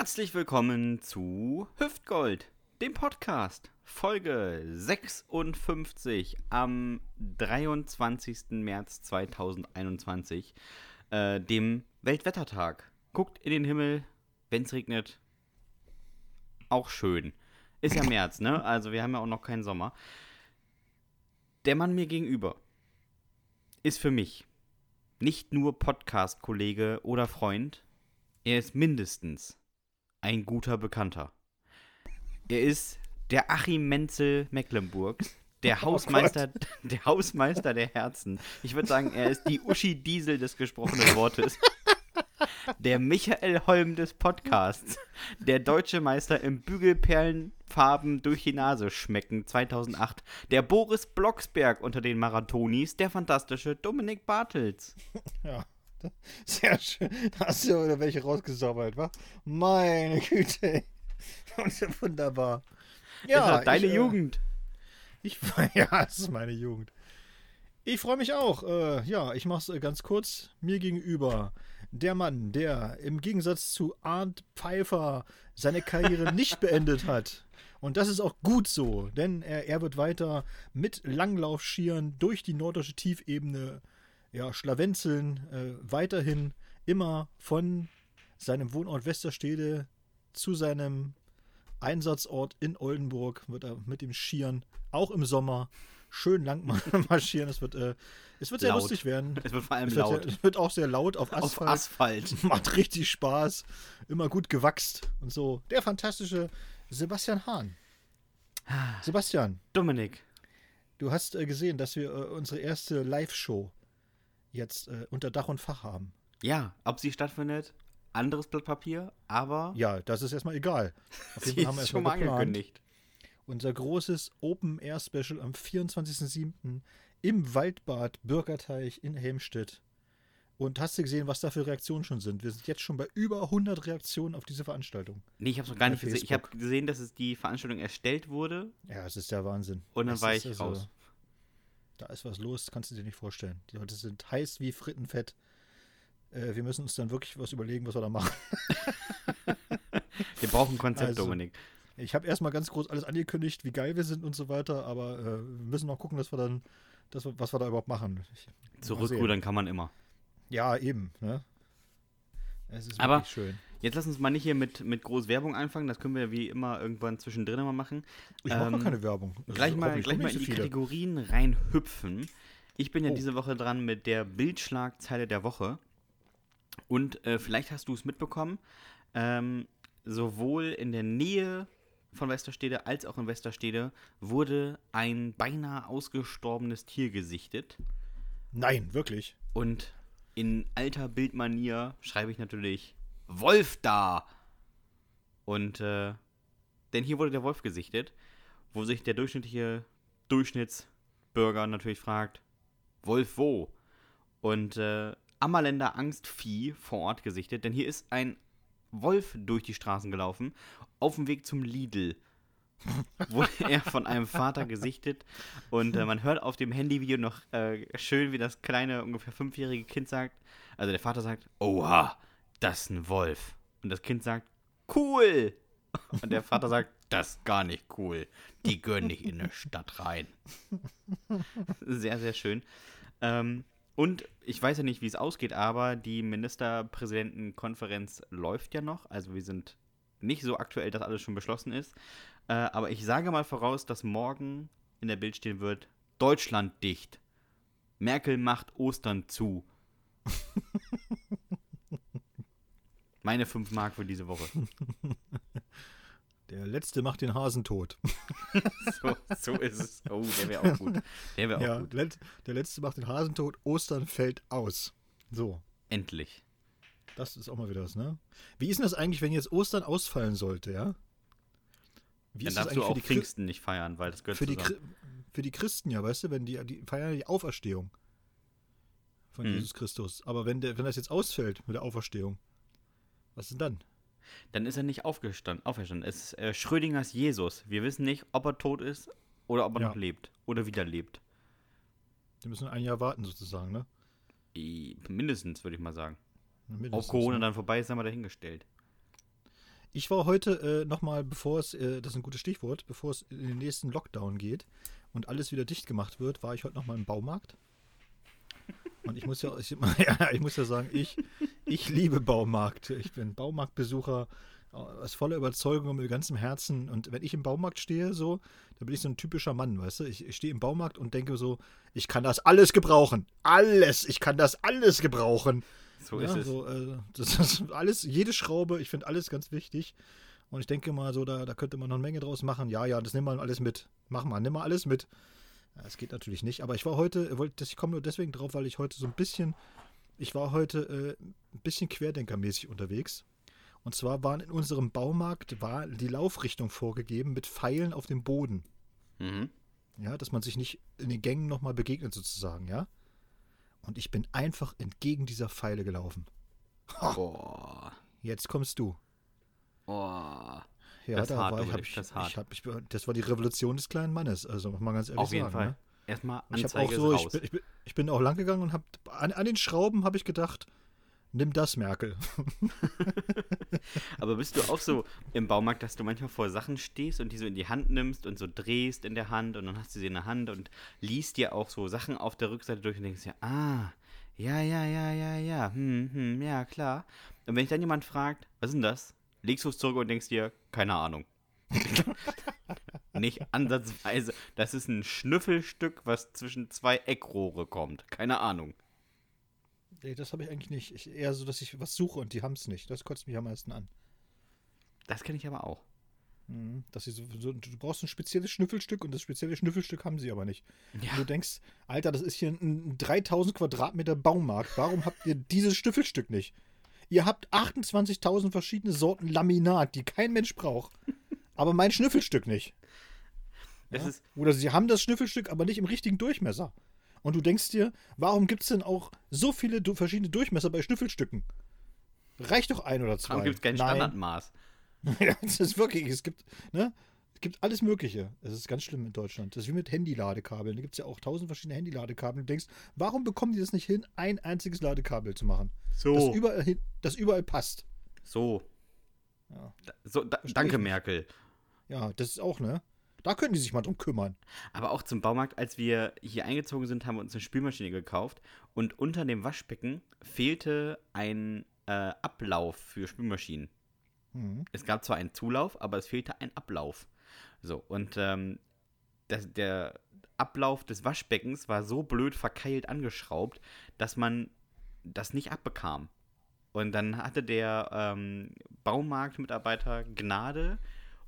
Herzlich willkommen zu Hüftgold, dem Podcast. Folge 56 am 23. März 2021, äh, dem Weltwettertag. Guckt in den Himmel, wenn es regnet. Auch schön. Ist ja März, ne? Also wir haben ja auch noch keinen Sommer. Der Mann mir gegenüber ist für mich nicht nur Podcast-Kollege oder Freund, er ist mindestens ein guter Bekannter. Er ist der Achim Menzel Mecklenburgs, der Hausmeister, der Hausmeister der Herzen. Ich würde sagen, er ist die Uschi Diesel des gesprochenen Wortes. Der Michael Holm des Podcasts. Der deutsche Meister im Bügelperlenfarben durch die Nase schmecken 2008. Der Boris Blocksberg unter den Marathonis. Der fantastische Dominik Bartels. Ja, sehr schön. Da hast du wieder welche rausgesammelt, wa? Meine Güte. Wunderbar. Ja, ist deine ich, äh, Jugend. Ich, ja, es ist meine Jugend. Ich freue mich auch. Äh, ja, ich mache es äh, ganz kurz. Mir gegenüber der Mann, der im Gegensatz zu Arndt Pfeiffer seine Karriere nicht beendet hat. Und das ist auch gut so, denn er, er wird weiter mit Langlaufschieren durch die nordische Tiefebene ja, schlawenzeln, äh, weiterhin immer von seinem Wohnort Westerstede zu seinem Einsatzort in Oldenburg wird er mit dem Skiern, auch im Sommer, schön lang marschieren. Es wird, äh, es wird sehr Laut. lustig werden. Es wird vor allem Es wird, laut. sehr, es wird auch sehr laut auf Asphalt. Auf Asphalt. Macht richtig Spaß. Immer gut gewachst und so. Der fantastische Sebastian Hahn. Sebastian, Dominik. du hast äh, gesehen, dass wir äh, unsere erste Live-Show jetzt äh, unter Dach und Fach haben. Ja, ob sie stattfindet, anderes Blatt Papier, aber Ja, das ist erstmal egal. Auf jeden Fall haben wir schon mal geplant. angekündigt. Unser großes Open-Air-Special am 24.07. im Waldbad Bürgerteich in Helmstedt. Und hast du gesehen, was da für Reaktionen schon sind? Wir sind jetzt schon bei über 100 Reaktionen auf diese Veranstaltung. Nee, ich habe es noch gar nicht gesehen. Ich habe gesehen, dass es die Veranstaltung erstellt wurde Ja, es ist der Wahnsinn. und dann Es war ich also- raus. Da ist was los, kannst du dir nicht vorstellen. Die Leute sind heiß wie Frittenfett. Äh, wir müssen uns dann wirklich was überlegen, was wir da machen. Wir brauchen ein Konzept, Also, Dominik. Ich habe erstmal ganz groß alles angekündigt, wie geil wir sind und so weiter, aber äh, wir müssen noch gucken, dass wir dann, dass wir, was wir da überhaupt machen. Zurückrudern kann man immer. Ja, eben. Ne? Es ist Aber- wirklich schön. Jetzt lass uns mal nicht hier mit, mit groß Werbung anfangen. Das können wir wie immer irgendwann zwischendrin mal machen. Ich mache ähm, gar keine Werbung. Das Gleich mal, gleich mal in die viele. Kategorien reinhüpfen. Ich bin ja Oh. diese Woche dran mit der Bildschlagzeile der Woche. Und äh, vielleicht hast du es mitbekommen. Ähm, sowohl in der Nähe von Westerstede als auch in Westerstede wurde ein beinahe ausgestorbenes Tier gesichtet. Nein, wirklich. Und in alter Bildmanier schreibe ich natürlich Wolf da. Und äh, denn hier wurde der Wolf gesichtet, wo sich der durchschnittliche Durchschnittsbürger natürlich fragt, Wolf wo? Und äh, Ammerländer Angstvieh vor Ort gesichtet, denn hier ist ein Wolf durch die Straßen gelaufen, auf dem Weg zum Lidl. wurde er von einem Vater gesichtet und äh, man hört auf dem Handyvideo noch äh, schön, wie das kleine, ungefähr fünfjährige Kind sagt, also der Vater sagt, oha, das ist ein Wolf. Und das Kind sagt, cool. Und der Vater sagt, das ist gar nicht cool. Die gehören nicht in eine Stadt rein. Sehr, sehr schön. Ähm, und ich weiß ja nicht, wie es ausgeht, aber die Ministerpräsidentenkonferenz läuft ja noch. Also wir sind nicht so aktuell, dass alles schon beschlossen ist. Äh, aber ich sage mal voraus, dass morgen in der Bild stehen wird, Deutschland dicht. Merkel macht Ostern zu. Meine 5 Mark für diese Woche. Der letzte macht den Hasen tot. So, so ist es. Oh, der wäre auch gut. Der wäre auch Ja, gut. let, der letzte macht den Hasen tot. Ostern fällt aus. So, Endlich. das ist auch mal wieder was, ne? Wie ist denn das eigentlich, wenn jetzt Ostern ausfallen sollte, ja? Wie Dann ist das darfst du auch für die, Chri- Pfingsten nicht feiern, weil das gehört für, die zusammen. Chri- für die Christen, ja, weißt du, wenn die, die feiern ja die Auferstehung von Mhm. Jesus Christus. Aber wenn, der, wenn das jetzt ausfällt mit der Auferstehung, was denn dann? Dann ist er nicht aufgestanden, auferstanden. Es ist äh, Schrödingers Jesus. Wir wissen nicht, ob er tot ist oder ob er Ja. noch lebt oder wieder lebt. Die müssen ein Jahr warten sozusagen, ne? Mindestens, würde ich mal sagen. Mindestens, Ob Corona ne? dann vorbei ist, haben wir dahingestellt. Ich war heute äh, nochmal, bevor es, äh, das ist ein gutes Stichwort, bevor es in den nächsten Lockdown geht und alles wieder dicht gemacht wird, war ich heute nochmal im Baumarkt. Und ich muss ja, ich, ja, ich muss ja sagen, ich, ich liebe Baumarkt. Ich bin Baumarktbesucher aus voller Überzeugung und mit ganzem Herzen. Und wenn ich im Baumarkt stehe, so, dann bin ich so ein typischer Mann, weißt du? Ich, ich stehe im Baumarkt und denke so, ich kann das alles gebrauchen. Alles, ich kann das alles gebrauchen. So ja, ist es. So, äh, das ist alles, jede Schraube, ich finde alles ganz wichtig. Und ich denke mal so, da, da könnte man noch eine Menge draus machen. Ja, ja, das nimm mal alles mit. Mach mal, nimm mal alles mit. Ja, das geht natürlich nicht. Aber ich war heute, wollte, ich komme nur deswegen drauf, weil ich heute so ein bisschen, ich war heute äh, ein bisschen querdenkermäßig unterwegs. Und zwar waren in unserem Baumarkt war die Laufrichtung vorgegeben mit Pfeilen auf dem Boden. Mhm. Ja, dass man sich nicht in den Gängen nochmal begegnet sozusagen, ja. Und ich bin einfach entgegen dieser Pfeile gelaufen. Boah. Jetzt kommst du. Boah. Ja, Das da hart, war ich, hab ich, das hart. ich, hab, ich, das war die Revolution des kleinen Mannes, also muss man ganz ehrlich Auf jeden sagen. Fall. Ne? Erstmal Ich Anzeige auch so, ist ich raus. bin, ich, bin, ich bin auch lang gegangen und habe an, an den Schrauben habe ich gedacht, nimm das, Merkel. Aber bist du auch so im Baumarkt, dass du manchmal vor Sachen stehst und die so in die Hand nimmst und so drehst in der Hand und dann hast du sie in der Hand und liest dir auch so Sachen auf der Rückseite durch und denkst ja, ah, ja, ja, ja, ja, ja, hm, hm, ja, klar. Und wenn dich dann jemand fragt, was ist denn das? Legst du es zurück und denkst dir, keine Ahnung. Nicht ansatzweise. Das ist ein Schnüffelstück, was zwischen zwei Eckrohre kommt. Keine Ahnung. Nee, das habe ich eigentlich nicht. Ich, eher so, dass ich was suche und die haben es nicht. Das kotzt mich am meisten an. Das kenne ich aber auch. Mhm. Dass sie so, so, du brauchst ein spezielles Schnüffelstück und das spezielle Schnüffelstück haben sie aber nicht. Ja. Und du denkst, Alter, das ist hier ein, ein 3000 Quadratmeter Baumarkt. Warum habt ihr dieses Schnüffelstück nicht? Ihr habt 28.000 verschiedene Sorten Laminat, die kein Mensch braucht. Aber mein Schnüffelstück nicht. Es Ja? ist, Oder sie haben das Schnüffelstück, aber nicht im richtigen Durchmesser. Und du denkst dir, warum gibt es denn auch so viele du verschiedene Durchmesser bei Schnüffelstücken? Reicht doch ein oder zwei. warum gibt es kein Nein. Standardmaß? ja, das ist wirklich, es gibt, ne? Es gibt alles Mögliche. Es ist ganz schlimm in Deutschland. Das ist wie mit Handyladekabeln. Da gibt es ja auch tausend verschiedene Handyladekabel. Du denkst, warum bekommen die das nicht hin, ein einziges Ladekabel zu machen? So. Das überall, das überall passt. So. Ja. So, da, danke. Merkel. Ja, das ist auch, ne? Da können die sich mal drum kümmern. Aber auch zum Baumarkt, als wir hier eingezogen sind, haben wir uns eine Spülmaschine gekauft und unter dem Waschbecken fehlte ein äh, Ablauf für Spülmaschinen. Mhm. Es gab zwar einen Zulauf, aber es fehlte ein Ablauf. So, und ähm, das, der Ablauf des Waschbeckens war so blöd verkeilt angeschraubt, dass man das nicht abbekam. Und dann hatte der ähm, Baumarktmitarbeiter Gnade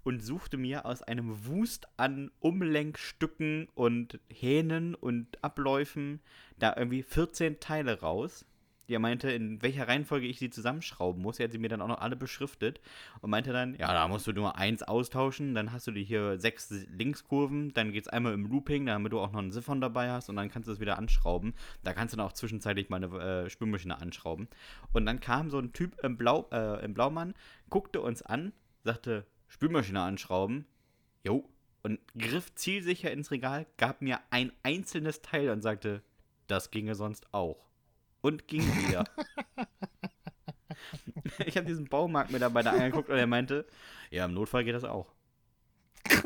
und suchte mir aus einem Wust an Umlenkstücken und Hähnen und Abläufen da irgendwie 14 Teile raus. Die er meinte, in welcher Reihenfolge ich sie zusammenschrauben muss. Er hat sie mir dann auch noch alle beschriftet und meinte dann, ja, da musst du nur eins austauschen, dann hast du hier sechs Linkskurven, dann geht es einmal im Looping, damit du auch noch einen Siphon dabei hast und dann kannst du es wieder anschrauben. Da kannst du dann auch zwischenzeitlich mal eine äh, Spülmaschine anschrauben. Und dann kam so ein Typ im, Blau, äh, im Blaumann, guckte uns an, sagte, Spülmaschine anschrauben. Jo. Und griff zielsicher ins Regal, gab mir ein einzelnes Teil und sagte, das ginge sonst auch. Und ging wieder. ich habe diesen Baumarktmitarbeiter angeguckt und er meinte, ja, im Notfall geht das auch.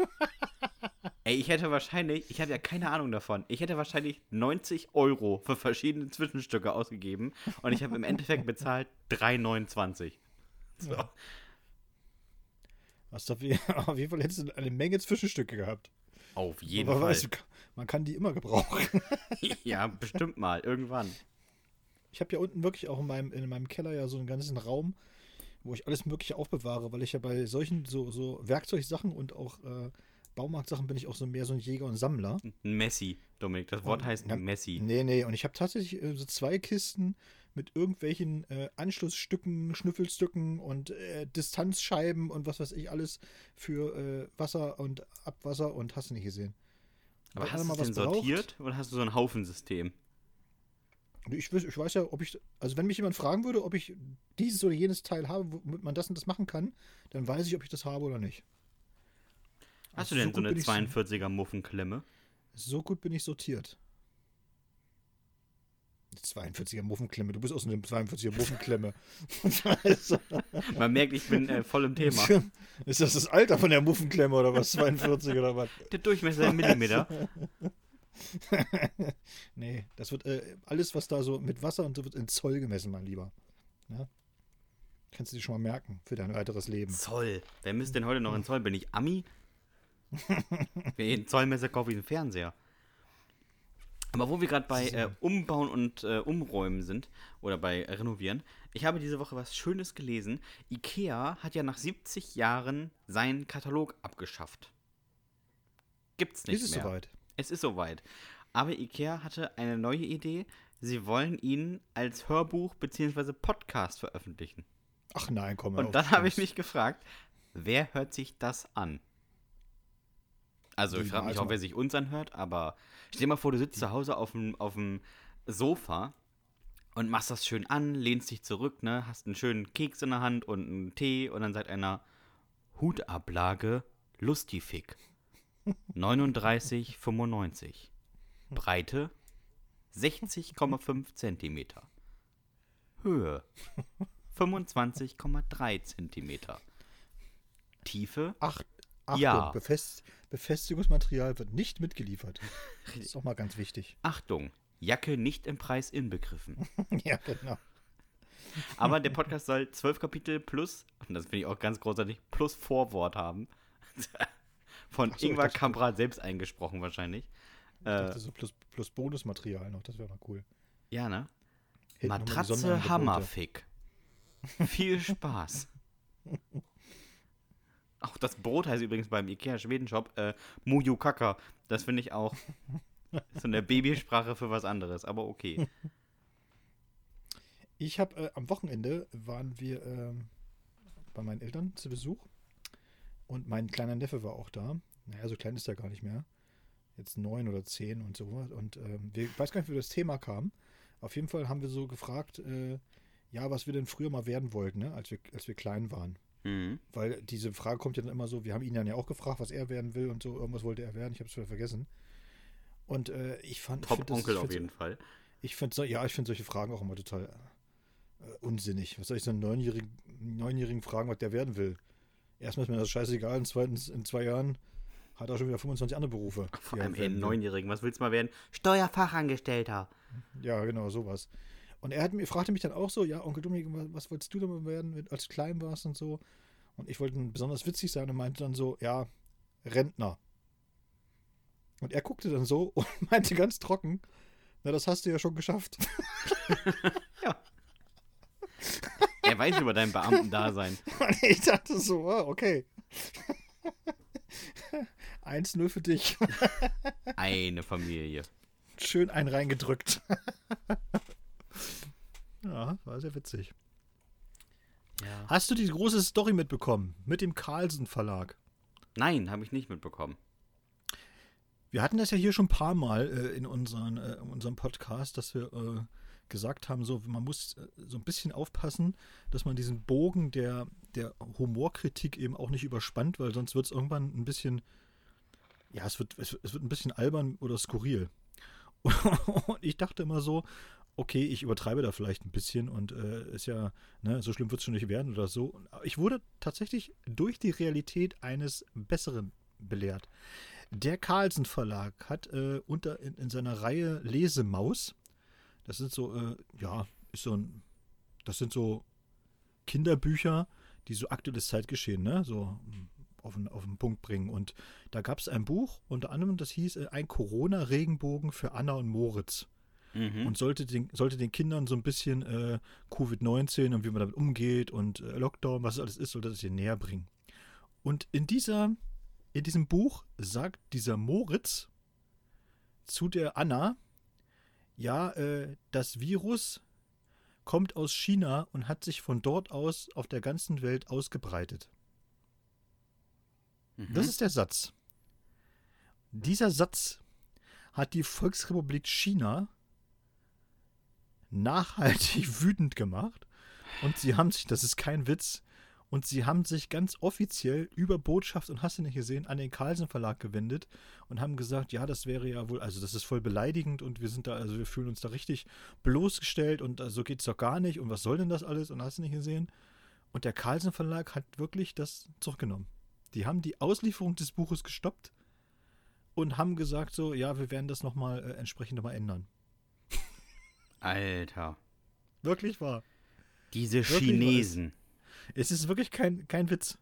Ey, ich hätte wahrscheinlich, ich habe ja keine Ahnung davon, ich hätte wahrscheinlich 90 Euro für verschiedene Zwischenstücke ausgegeben und ich habe im Endeffekt bezahlt 3,29. So. Ja. Hast du auf jeden, Fall hättest du eine Menge Zwischenstücke gehabt. Auf jeden Aber Fall. weißt du, man kann die immer gebrauchen. ja, bestimmt mal, irgendwann. Ich habe ja unten wirklich auch in meinem, in meinem Keller ja so einen ganzen Raum, wo ich alles Mögliche aufbewahre, weil ich ja bei solchen so, so Werkzeugsachen und auch äh, Baumarktsachen bin ich auch so mehr so ein Jäger und Sammler. Messi, Dominik. Das Wort heißt Ja, Messi. Nee, nee, und ich habe tatsächlich äh, so zwei Kisten mit irgendwelchen äh, Anschlussstücken, Schnüffelstücken und äh, Distanzscheiben und was weiß ich alles für äh, Wasser und Abwasser und hast du nicht gesehen. Aber Wenn hast du denn braucht- sortiert oder hast du so ein Haufensystem? Ich, weiß- ich weiß ja, ob ich, also wenn mich jemand fragen würde, ob ich dieses oder jenes Teil habe, womit man das und das machen kann, dann weiß ich, ob ich das habe oder nicht. Hast Also du denn so so eine bin ich 42er Muffenklemme? So gut bin ich sortiert. 42er Muffenklemme, du bist aus einem 42er Muffenklemme. Man merkt, ich bin äh, voll im Thema. Ist das das Alter von der Muffenklemme oder was? 42 oder was? Der Durchmesser in Millimeter. nee, das wird äh, alles, was da so mit Wasser und so wird in Zoll gemessen, mein Lieber. Ja? Kannst du dir schon mal merken für dein weiteres Leben. Zoll. Wer misst denn heute noch in Zoll? Bin ich Ami? Wer in Zollmesser kaufe ich einen Fernseher. Aber wo wir gerade bei äh, Umbauen und äh, Umräumen sind oder bei äh, Renovieren, ich habe diese Woche was Schönes gelesen. IKEA hat ja nach 70 Jahren seinen Katalog abgeschafft. Gibt's nicht Ist es mehr. soweit? Es ist soweit. Aber IKEA hatte eine neue Idee. Sie wollen ihn als Hörbuch bzw. Podcast veröffentlichen. Ach nein, komm hör Und dann habe ich mich gefragt, wer hört sich das an? Also, ich frage mich auch, wer sich uns anhört, aber stell dir mal vor, du sitzt zu Hause auf dem, auf dem Sofa und machst das schön an, lehnst dich zurück, ne, hast einen schönen Keks in der Hand und einen Tee und dann sagt einer Hutablage Lustifig 39,95 Breite 60,5 Zentimeter. Höhe 25,3 Zentimeter. Tiefe Ach, Achtung, Ja. Befest Befestigungsmaterial wird nicht mitgeliefert. Das ist auch mal ganz wichtig. Achtung, Jacke nicht im Preis inbegriffen. ja, genau. Aber der Podcast soll zwölf Kapitel plus, und das finde ich auch ganz großartig, plus Vorwort haben. Von so, Ingvar Kamprad selbst eingesprochen wahrscheinlich. Ich Äh, dachte so plus, plus Bonusmaterial noch, das wäre mal cool. ja, ne? Hinten Matratze. Hammerfick. Viel Spaß. Auch das Brot heißt übrigens beim Ikea Schwedenshop äh, Mujukaka. Das finde ich auch so eine Babysprache für was anderes, aber okay. Ich habe äh, am Wochenende waren wir ähm, bei meinen Eltern zu Besuch und mein kleiner Neffe war auch da. Naja, so klein ist er gar nicht mehr. Jetzt neun oder zehn und so. Und wir, ich weiß gar nicht, wie das Thema kam. Auf jeden Fall haben wir so gefragt, äh, ja, was wir denn früher mal werden wollten, ne? als, wir, als wir klein waren. Mhm. Weil diese Frage kommt ja dann immer so, wir haben ihn dann ja auch gefragt, was er werden will und so, irgendwas wollte er werden, ich habe es wieder vergessen. Und äh, ich fand. ich find das- Top-Onkel auf jeden Fall. ich finde ja, ich finde solche Fragen auch immer total äh, unsinnig. Was soll ich so einen Neunjährigen, Neunjährigen fragen, was der werden will? Erstmal ist mir das scheißegal, und zweitens, in zwei Jahren hat er schon wieder 25 andere Berufe. Vor allem will. Neunjährigen. Was willst du mal werden? Steuerfachangestellter. Ja, genau, sowas. Und er hat mir, fragte mich dann auch so, ja, Onkel Dominik, was, wolltest du denn werden, wenn- als du klein warst und so? Und ich wollte besonders witzig sein und meinte dann so, ja, Rentner. Und er guckte dann so und meinte ganz trocken, na, das hast du ja schon geschafft. Er weiß über dein Beamtendasein. Und ich dachte so, ah, okay. 1-0 für dich. Eine Familie. Schön einen reingedrückt. Ja, war sehr witzig. Ja. Hast du die große Story mitbekommen mit dem Carlsen Verlag? Nein, habe ich nicht mitbekommen. Wir hatten das ja hier schon ein paar Mal äh, in, unseren, äh, in unserem Podcast, dass wir äh, gesagt haben, so man muss äh, so ein bisschen aufpassen, dass man diesen Bogen der, der Humorkritik eben auch nicht überspannt, weil sonst wird es irgendwann ein bisschen, ja, es wird, es, es wird ein bisschen albern oder skurril. Und ich dachte immer so, okay, ich übertreibe da vielleicht ein bisschen und äh, ist ja, ne, so schlimm wird es schon nicht werden oder so. Ich wurde tatsächlich durch die Realität eines Besseren belehrt. Der Carlsen Verlag hat äh, unter in, in seiner Reihe Lesemaus, das sind so, äh, ja, ist so ein, das sind so Kinderbücher, die so aktuelles Zeitgeschehen, ne, so auf den, auf den Punkt bringen. Und da gab es ein Buch, unter anderem, das hieß äh, Ein Corona-Regenbogen für Anna und Moritz Mhm. und sollte den, sollte den Kindern so ein bisschen äh, Covid-19 und wie man damit umgeht und äh, Lockdown, was es alles ist, sollte das hier näher bringen. Und in dieser, in diesem Buch sagt dieser Moritz zu der Anna, ja, äh, das Virus kommt aus China und hat sich von dort aus auf der ganzen Welt ausgebreitet. Mhm. Das ist der Satz. Dieser Satz hat die Volksrepublik China nachhaltig wütend gemacht und sie haben sich, das ist kein Witz, Und sie haben sich ganz offiziell über Botschaft und hast du nicht gesehen an den Carlsen Verlag gewendet und haben gesagt, ja, das wäre ja wohl, also das ist voll beleidigend und wir sind da, also wir fühlen uns da richtig bloßgestellt und so geht es doch gar nicht und was soll denn das alles und hast du nicht gesehen? Und der Carlsen Verlag hat wirklich das zurückgenommen. Die haben die Auslieferung des Buches gestoppt und haben gesagt so, ja, wir werden das nochmal äh, entsprechend nochmal ändern. Alter. Wirklich wahr. Diese Wirklich Chinesen. Es ist wirklich kein, kein Witz.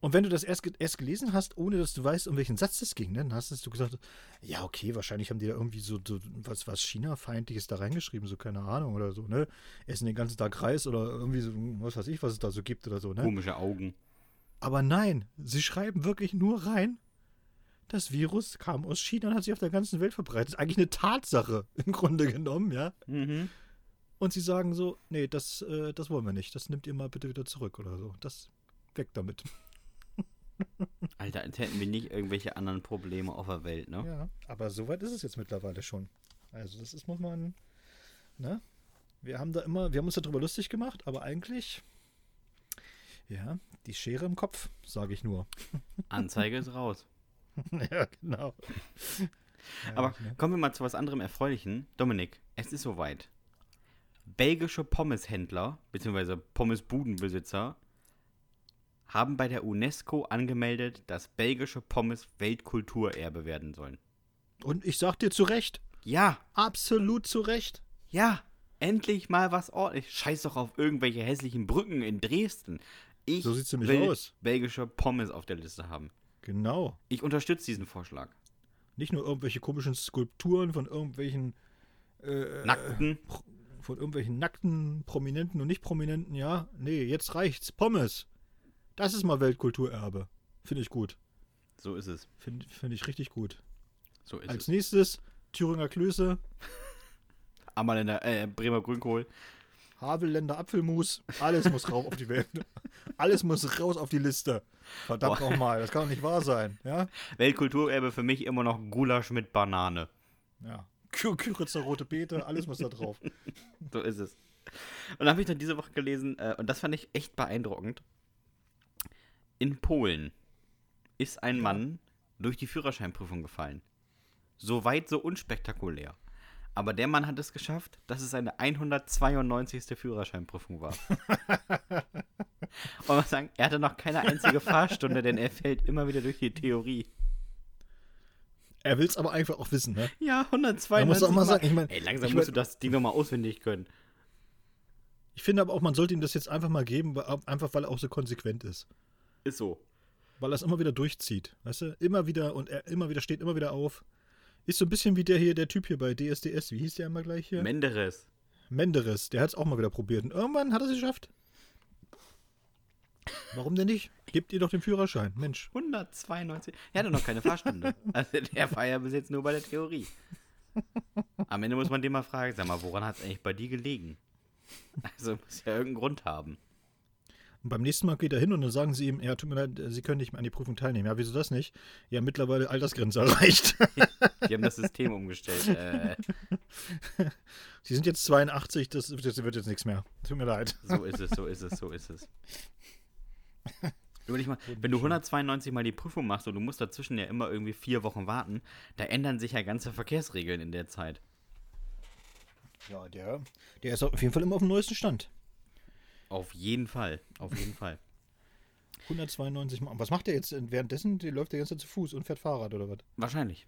Und wenn du das erst, erst gelesen hast, ohne dass du weißt, um welchen Satz das ging, ne, dann hast du gesagt, ja, okay, wahrscheinlich haben die da irgendwie so, so was, was China-feindliches da reingeschrieben, so keine Ahnung oder so, ne? Essen den ganzen Tag Reis oder irgendwie so, was weiß ich, was es da so gibt oder so, ne? Komische Augen. Aber nein, sie schreiben wirklich nur rein, das Virus kam aus China und hat sich auf der ganzen Welt verbreitet. Ist eigentlich eine Tatsache im Grunde genommen, ja. Mhm. Und sie sagen so, nee, das, äh, das wollen wir nicht. Das nimmt ihr mal bitte wieder zurück oder so. Das weg damit. Alter, als hätten wir nicht irgendwelche anderen Probleme auf der Welt, ne? Ja, aber so weit ist es jetzt mittlerweile schon. Also das ist, muss man, ne? Wir haben da immer, wir haben uns darüber lustig gemacht, aber eigentlich, ja, die Schere im Kopf, sage ich nur. Anzeige ist raus. ja, genau. Aber ne? kommen wir mal zu was anderem Erfreulichen. Dominik, es ist soweit. Belgische Pommeshändler bzw. Pommesbudenbesitzer haben bei der UNESCO angemeldet, dass belgische Pommes Weltkulturerbe werden sollen. Und ich sag dir zu Recht, Ja, absolut zu Recht. ja, endlich mal was ordentlich. Scheiß doch auf irgendwelche hässlichen Brücken in Dresden. Ich So sieht's nämlich will aus. belgische Pommes auf der Liste haben. Genau. Ich unterstütze diesen Vorschlag. Nicht nur irgendwelche komischen Skulpturen von irgendwelchen äh, Nackten. von irgendwelchen nackten Prominenten und nicht Prominenten, ja. Nee, jetzt reicht's. Pommes. Das ist mal Weltkulturerbe. Finde ich gut. So ist es. Finde find ich richtig gut. So ist Als es. nächstes Thüringer Klöße, Ammerländer, äh, Bremer Grünkohl. Havelländer Apfelmus. Alles muss rauf auf die Welt. Alles muss raus auf die Liste. Verdammt nochmal. Das kann doch nicht wahr sein. Ja. Weltkulturerbe für mich immer noch Gulasch mit Banane. Ja. Kü- Küritzer rote Beete. Alles muss da drauf. So ist es. Und dann habe ich dann diese Woche gelesen, äh, und das fand ich echt beeindruckend. In Polen ist ein Ja. Mann durch die Führerscheinprüfung gefallen. So weit, so unspektakulär. Aber der Mann hat es geschafft, dass es seine 192. Führerscheinprüfung war. Und man sagen, er hatte noch keine einzige Fahrstunde, denn er fällt immer wieder durch die Theorie. Er will es aber einfach auch wissen, ne? Ja, 192 Man muss auch mal sagen, ich meine, Ey, langsam ich musst mein- du das Ding nochmal auswendig können. Ich finde aber auch, man sollte ihm das jetzt einfach mal geben, weil- einfach weil er auch so konsequent ist. Ist so. Weil er es immer wieder durchzieht. Weißt du? Immer wieder und er immer wieder steht immer wieder auf. Ist so ein bisschen wie der hier, der Typ hier bei DSDS. Wie hieß der immer gleich hier? Menderes. Menderes. Der hat es auch mal wieder probiert. Und irgendwann hat er es geschafft. Warum denn nicht? Gebt ihr doch den Führerschein. Mensch. 192. Er hatte noch keine Fahrstunde. Also der war ja bis jetzt nur bei der Theorie. Am Ende muss man den mal fragen, sag mal, woran hat es eigentlich bei dir gelegen? Also muss ja irgendeinen Grund haben. Und beim nächsten Mal geht er hin und dann sagen sie ihm, ja, tut mir leid, Sie können nicht mehr an die Prüfung teilnehmen. Ja, wieso das nicht? Ja, mittlerweile Altersgrenze erreicht. Die haben das System umgestellt. Äh, Sie sind jetzt 82, das wird jetzt, wird jetzt nichts mehr. Tut mir leid. so ist es, so ist es, so ist es. Mal, wenn du 192 mal die Prüfung machst und du musst dazwischen ja immer irgendwie vier Wochen warten, da ändern sich ja ganze Verkehrsregeln in der Zeit. Ja, der, der ist auf jeden Fall immer auf dem neuesten Stand. Auf jeden Fall, auf jeden Fall. 192 Mal. Was macht der jetzt währenddessen? Der läuft der ganze Zeit zu Fuß und fährt Fahrrad oder was? Wahrscheinlich.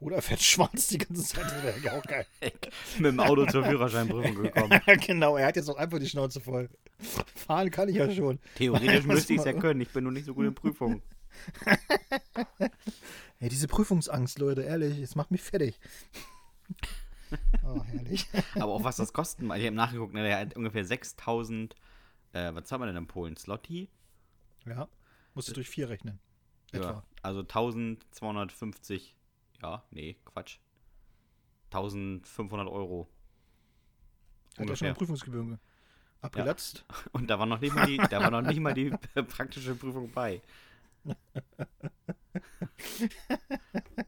Oder er fährt schwarz die ganze Zeit. Das wäre ja auch geil. Mit dem Auto zur Führerscheinprüfung gekommen. genau, er hat jetzt auch einfach die Schnauze voll. Fahren kann ich ja schon. Theoretisch müsste ich es ja können, ich bin nur nicht so gut in Prüfungen. Ey, diese Prüfungsangst, Leute, ehrlich, es macht mich fertig. Oh, herrlich. Aber auch was das kosten, ich habe nachgeguckt, ne, der hat ungefähr 6000, äh, was zahlt man denn in Polen? Slotty? Ja, musst du durch vier rechnen. Etwa. Ja, also 1250, ja, nee, Quatsch. 1500 Euro. Hat er schon eine Prüfungsgebühr abgelatzt? Und da war noch nicht mal die, da war noch nicht mal die praktische Prüfung bei.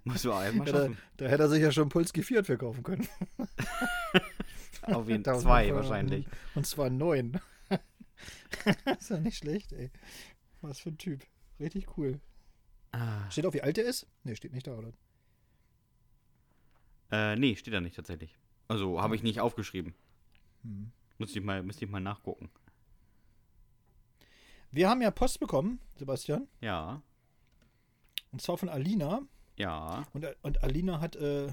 Muss man erstmal Ja, da, schaffen. da hätte er sich ja schon Pulski Fiat verkaufen können. Auf jeden Fall 1000 zwei wahrscheinlich. Und zwar neun. ist ja nicht schlecht, ey. Was für ein Typ. Richtig cool. Ah. Steht auch, wie alt er ist? Ne, steht nicht da, oder? Äh, nee, steht da nicht tatsächlich. Also habe ich nicht aufgeschrieben. Hm. Müsste ich mal, müsste ich mal nachgucken. Wir haben ja Post bekommen, Sebastian. Ja, Und zwar von Alina. ja. Und, und Alina hat äh,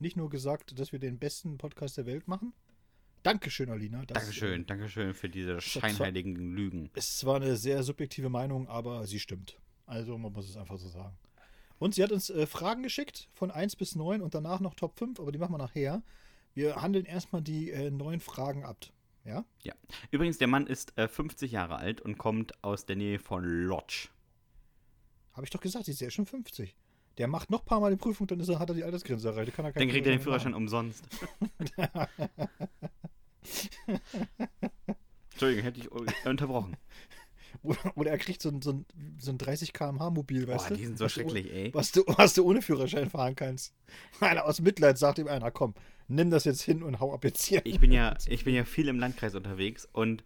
nicht nur gesagt, dass wir den besten Podcast der Welt machen. Dankeschön, Alina. Das, Dankeschön, Äh, Dankeschön für diese scheinheiligen Lügen. ist zwar eine sehr subjektive Meinung, aber sie stimmt. Also man muss es einfach so sagen. Und sie hat uns äh, Fragen geschickt von 1 bis 9 und danach noch Top 5, aber die machen wir nachher. Wir handeln erstmal die äh, neun Fragen ab. Ja? Ja. Übrigens, der Mann ist äh, 50 Jahre alt und kommt aus der Nähe von Lodz. Habe ich doch gesagt, sie ist ja schon 50. Der macht noch ein paar Mal die Prüfung, dann ist er, hat er die Altersgrenze erreicht. Kann er Dann kriegt er den Führerschein machen. umsonst. Entschuldigung, hätte ich unterbrochen. Oder, oder er kriegt so ein, so ein, so ein 30 km/h Mobil, weißt Boah, du? die sind so Was du- schrecklich, ey. Was du, was du ohne Führerschein fahren kannst. Einer aus Mitleid sagt ihm einer, komm, nimm das jetzt hin und hau ab jetzt hier. Ich bin ja, ich bin ja viel im Landkreis unterwegs und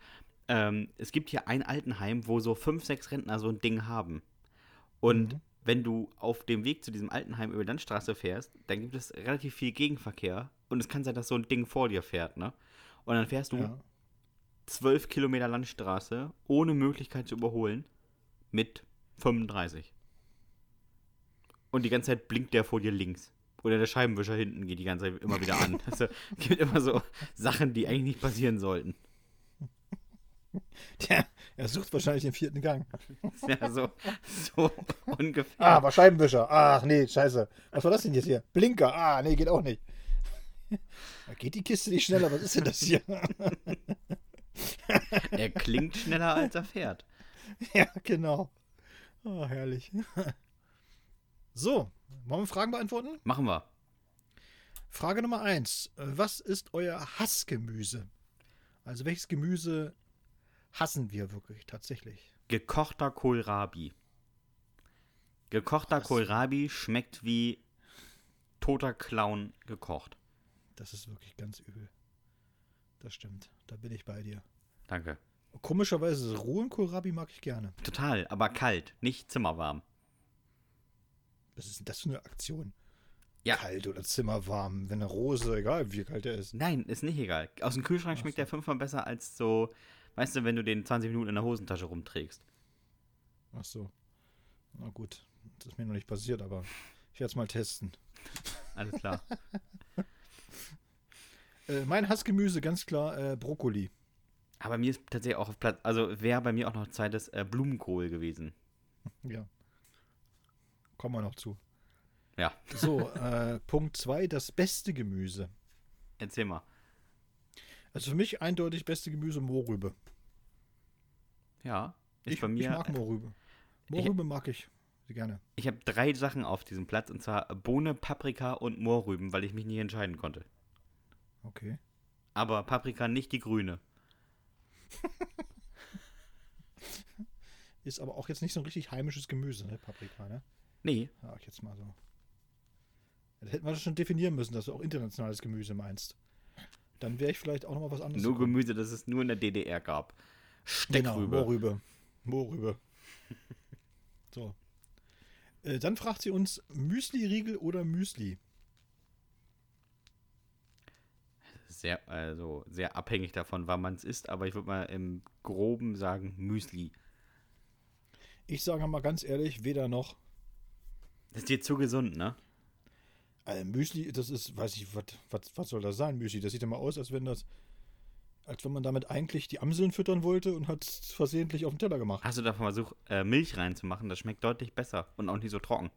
ähm, es gibt hier ein Altenheim, wo so fünf, sechs Rentner so ein Ding haben. Und Mhm. wenn du auf dem Weg zu diesem Altenheim über die Landstraße fährst, dann gibt es relativ viel Gegenverkehr und es kann sein, dass so ein Ding vor dir fährt, ne? Und dann fährst du Ja. zwölf Kilometer Landstraße ohne Möglichkeit zu überholen mit 35. Und die ganze Zeit blinkt der vor dir links. Oder der Scheibenwischer hinten geht die ganze Zeit immer wieder an. Also es gibt immer so Sachen, die eigentlich nicht passieren sollten. Der, er sucht wahrscheinlich den vierten Gang. Ja, so, so ungefähr. Ah, war Scheibenwischer. Ach nee, scheiße. Was war das denn jetzt hier? Blinker. Ah, nee, geht auch nicht. Da geht die Kiste nicht schneller. Was ist denn das hier? Er klingt schneller, als er fährt. ja, genau. Oh, herrlich. So, wollen wir Fragen beantworten? Machen wir. Frage Nummer eins. Was ist euer Hassgemüse? Also welches Gemüse hassen wir wirklich tatsächlich? Gekochter Kohlrabi. Gekochter Was? Kohlrabi schmeckt wie toter Clown gekocht. Das ist wirklich ganz übel. Das stimmt. Da bin ich bei dir. Danke. Komischerweise rohen Kohlrabi mag ich gerne. Total, aber kalt, nicht zimmerwarm. Was ist denn das für eine Aktion? Ja. Kalt oder zimmerwarm, wenn eine Rose, egal wie kalt er ist. Nein, ist nicht egal. Aus dem Kühlschrank Ach schmeckt so. der fünfmal besser als so, weißt du, wenn du den 20 Minuten in der Hosentasche rumträgst. Ach so. Na gut. Das ist mir noch nicht passiert, aber ich werde es mal testen. Alles klar. Äh, mein Hassgemüse, ganz klar, äh, Brokkoli. aber mir ist tatsächlich auch auf Platz, also wäre bei mir auch noch zweites äh, Blumenkohl gewesen. Ja. Kommen wir noch zu. Ja, So, äh, Punkt 2, das beste Gemüse. erzähl mal. Also für mich eindeutig beste Gemüse Mohrrübe. Ja, ist Ich, bei mir. ich mag Mohrrübe. Mohrrübe mag ich gerne. Ich habe drei Sachen auf diesem Platz und zwar Bohne, Paprika und Mohrrüben, weil ich mich nicht entscheiden konnte. Okay. Aber Paprika nicht die grüne. Ist aber auch jetzt nicht so ein richtig heimisches Gemüse, ne? Paprika, ne? Nee, Sag ich jetzt mal so. Da hätten wir das schon definieren müssen, dass du auch internationales Gemüse meinst. Dann wäre ich vielleicht auch nochmal was anderes. nur. Gemüse, das es nur in der DDR gab. Genau, Steckrübe. Mohrrübe. Mohrrübe. so. Äh, dann fragt sie uns, Müsli-Riegel oder Müsli? Sehr, also sehr abhängig davon, wann man es isst, aber ich würde mal im Groben sagen Müsli. Ich sage mal ganz ehrlich, weder noch. Das ist dir zu gesund, ne? Äh, Müsli, das ist, weiß ich, was- was was soll das sein, Müsli? Das sieht ja mal aus, als wenn das, als wenn man damit eigentlich die Amseln füttern wollte und hat es versehentlich auf den Teller gemacht. Hast du davon versucht, äh, Milch reinzumachen? Das schmeckt deutlich besser und auch nicht so trocken.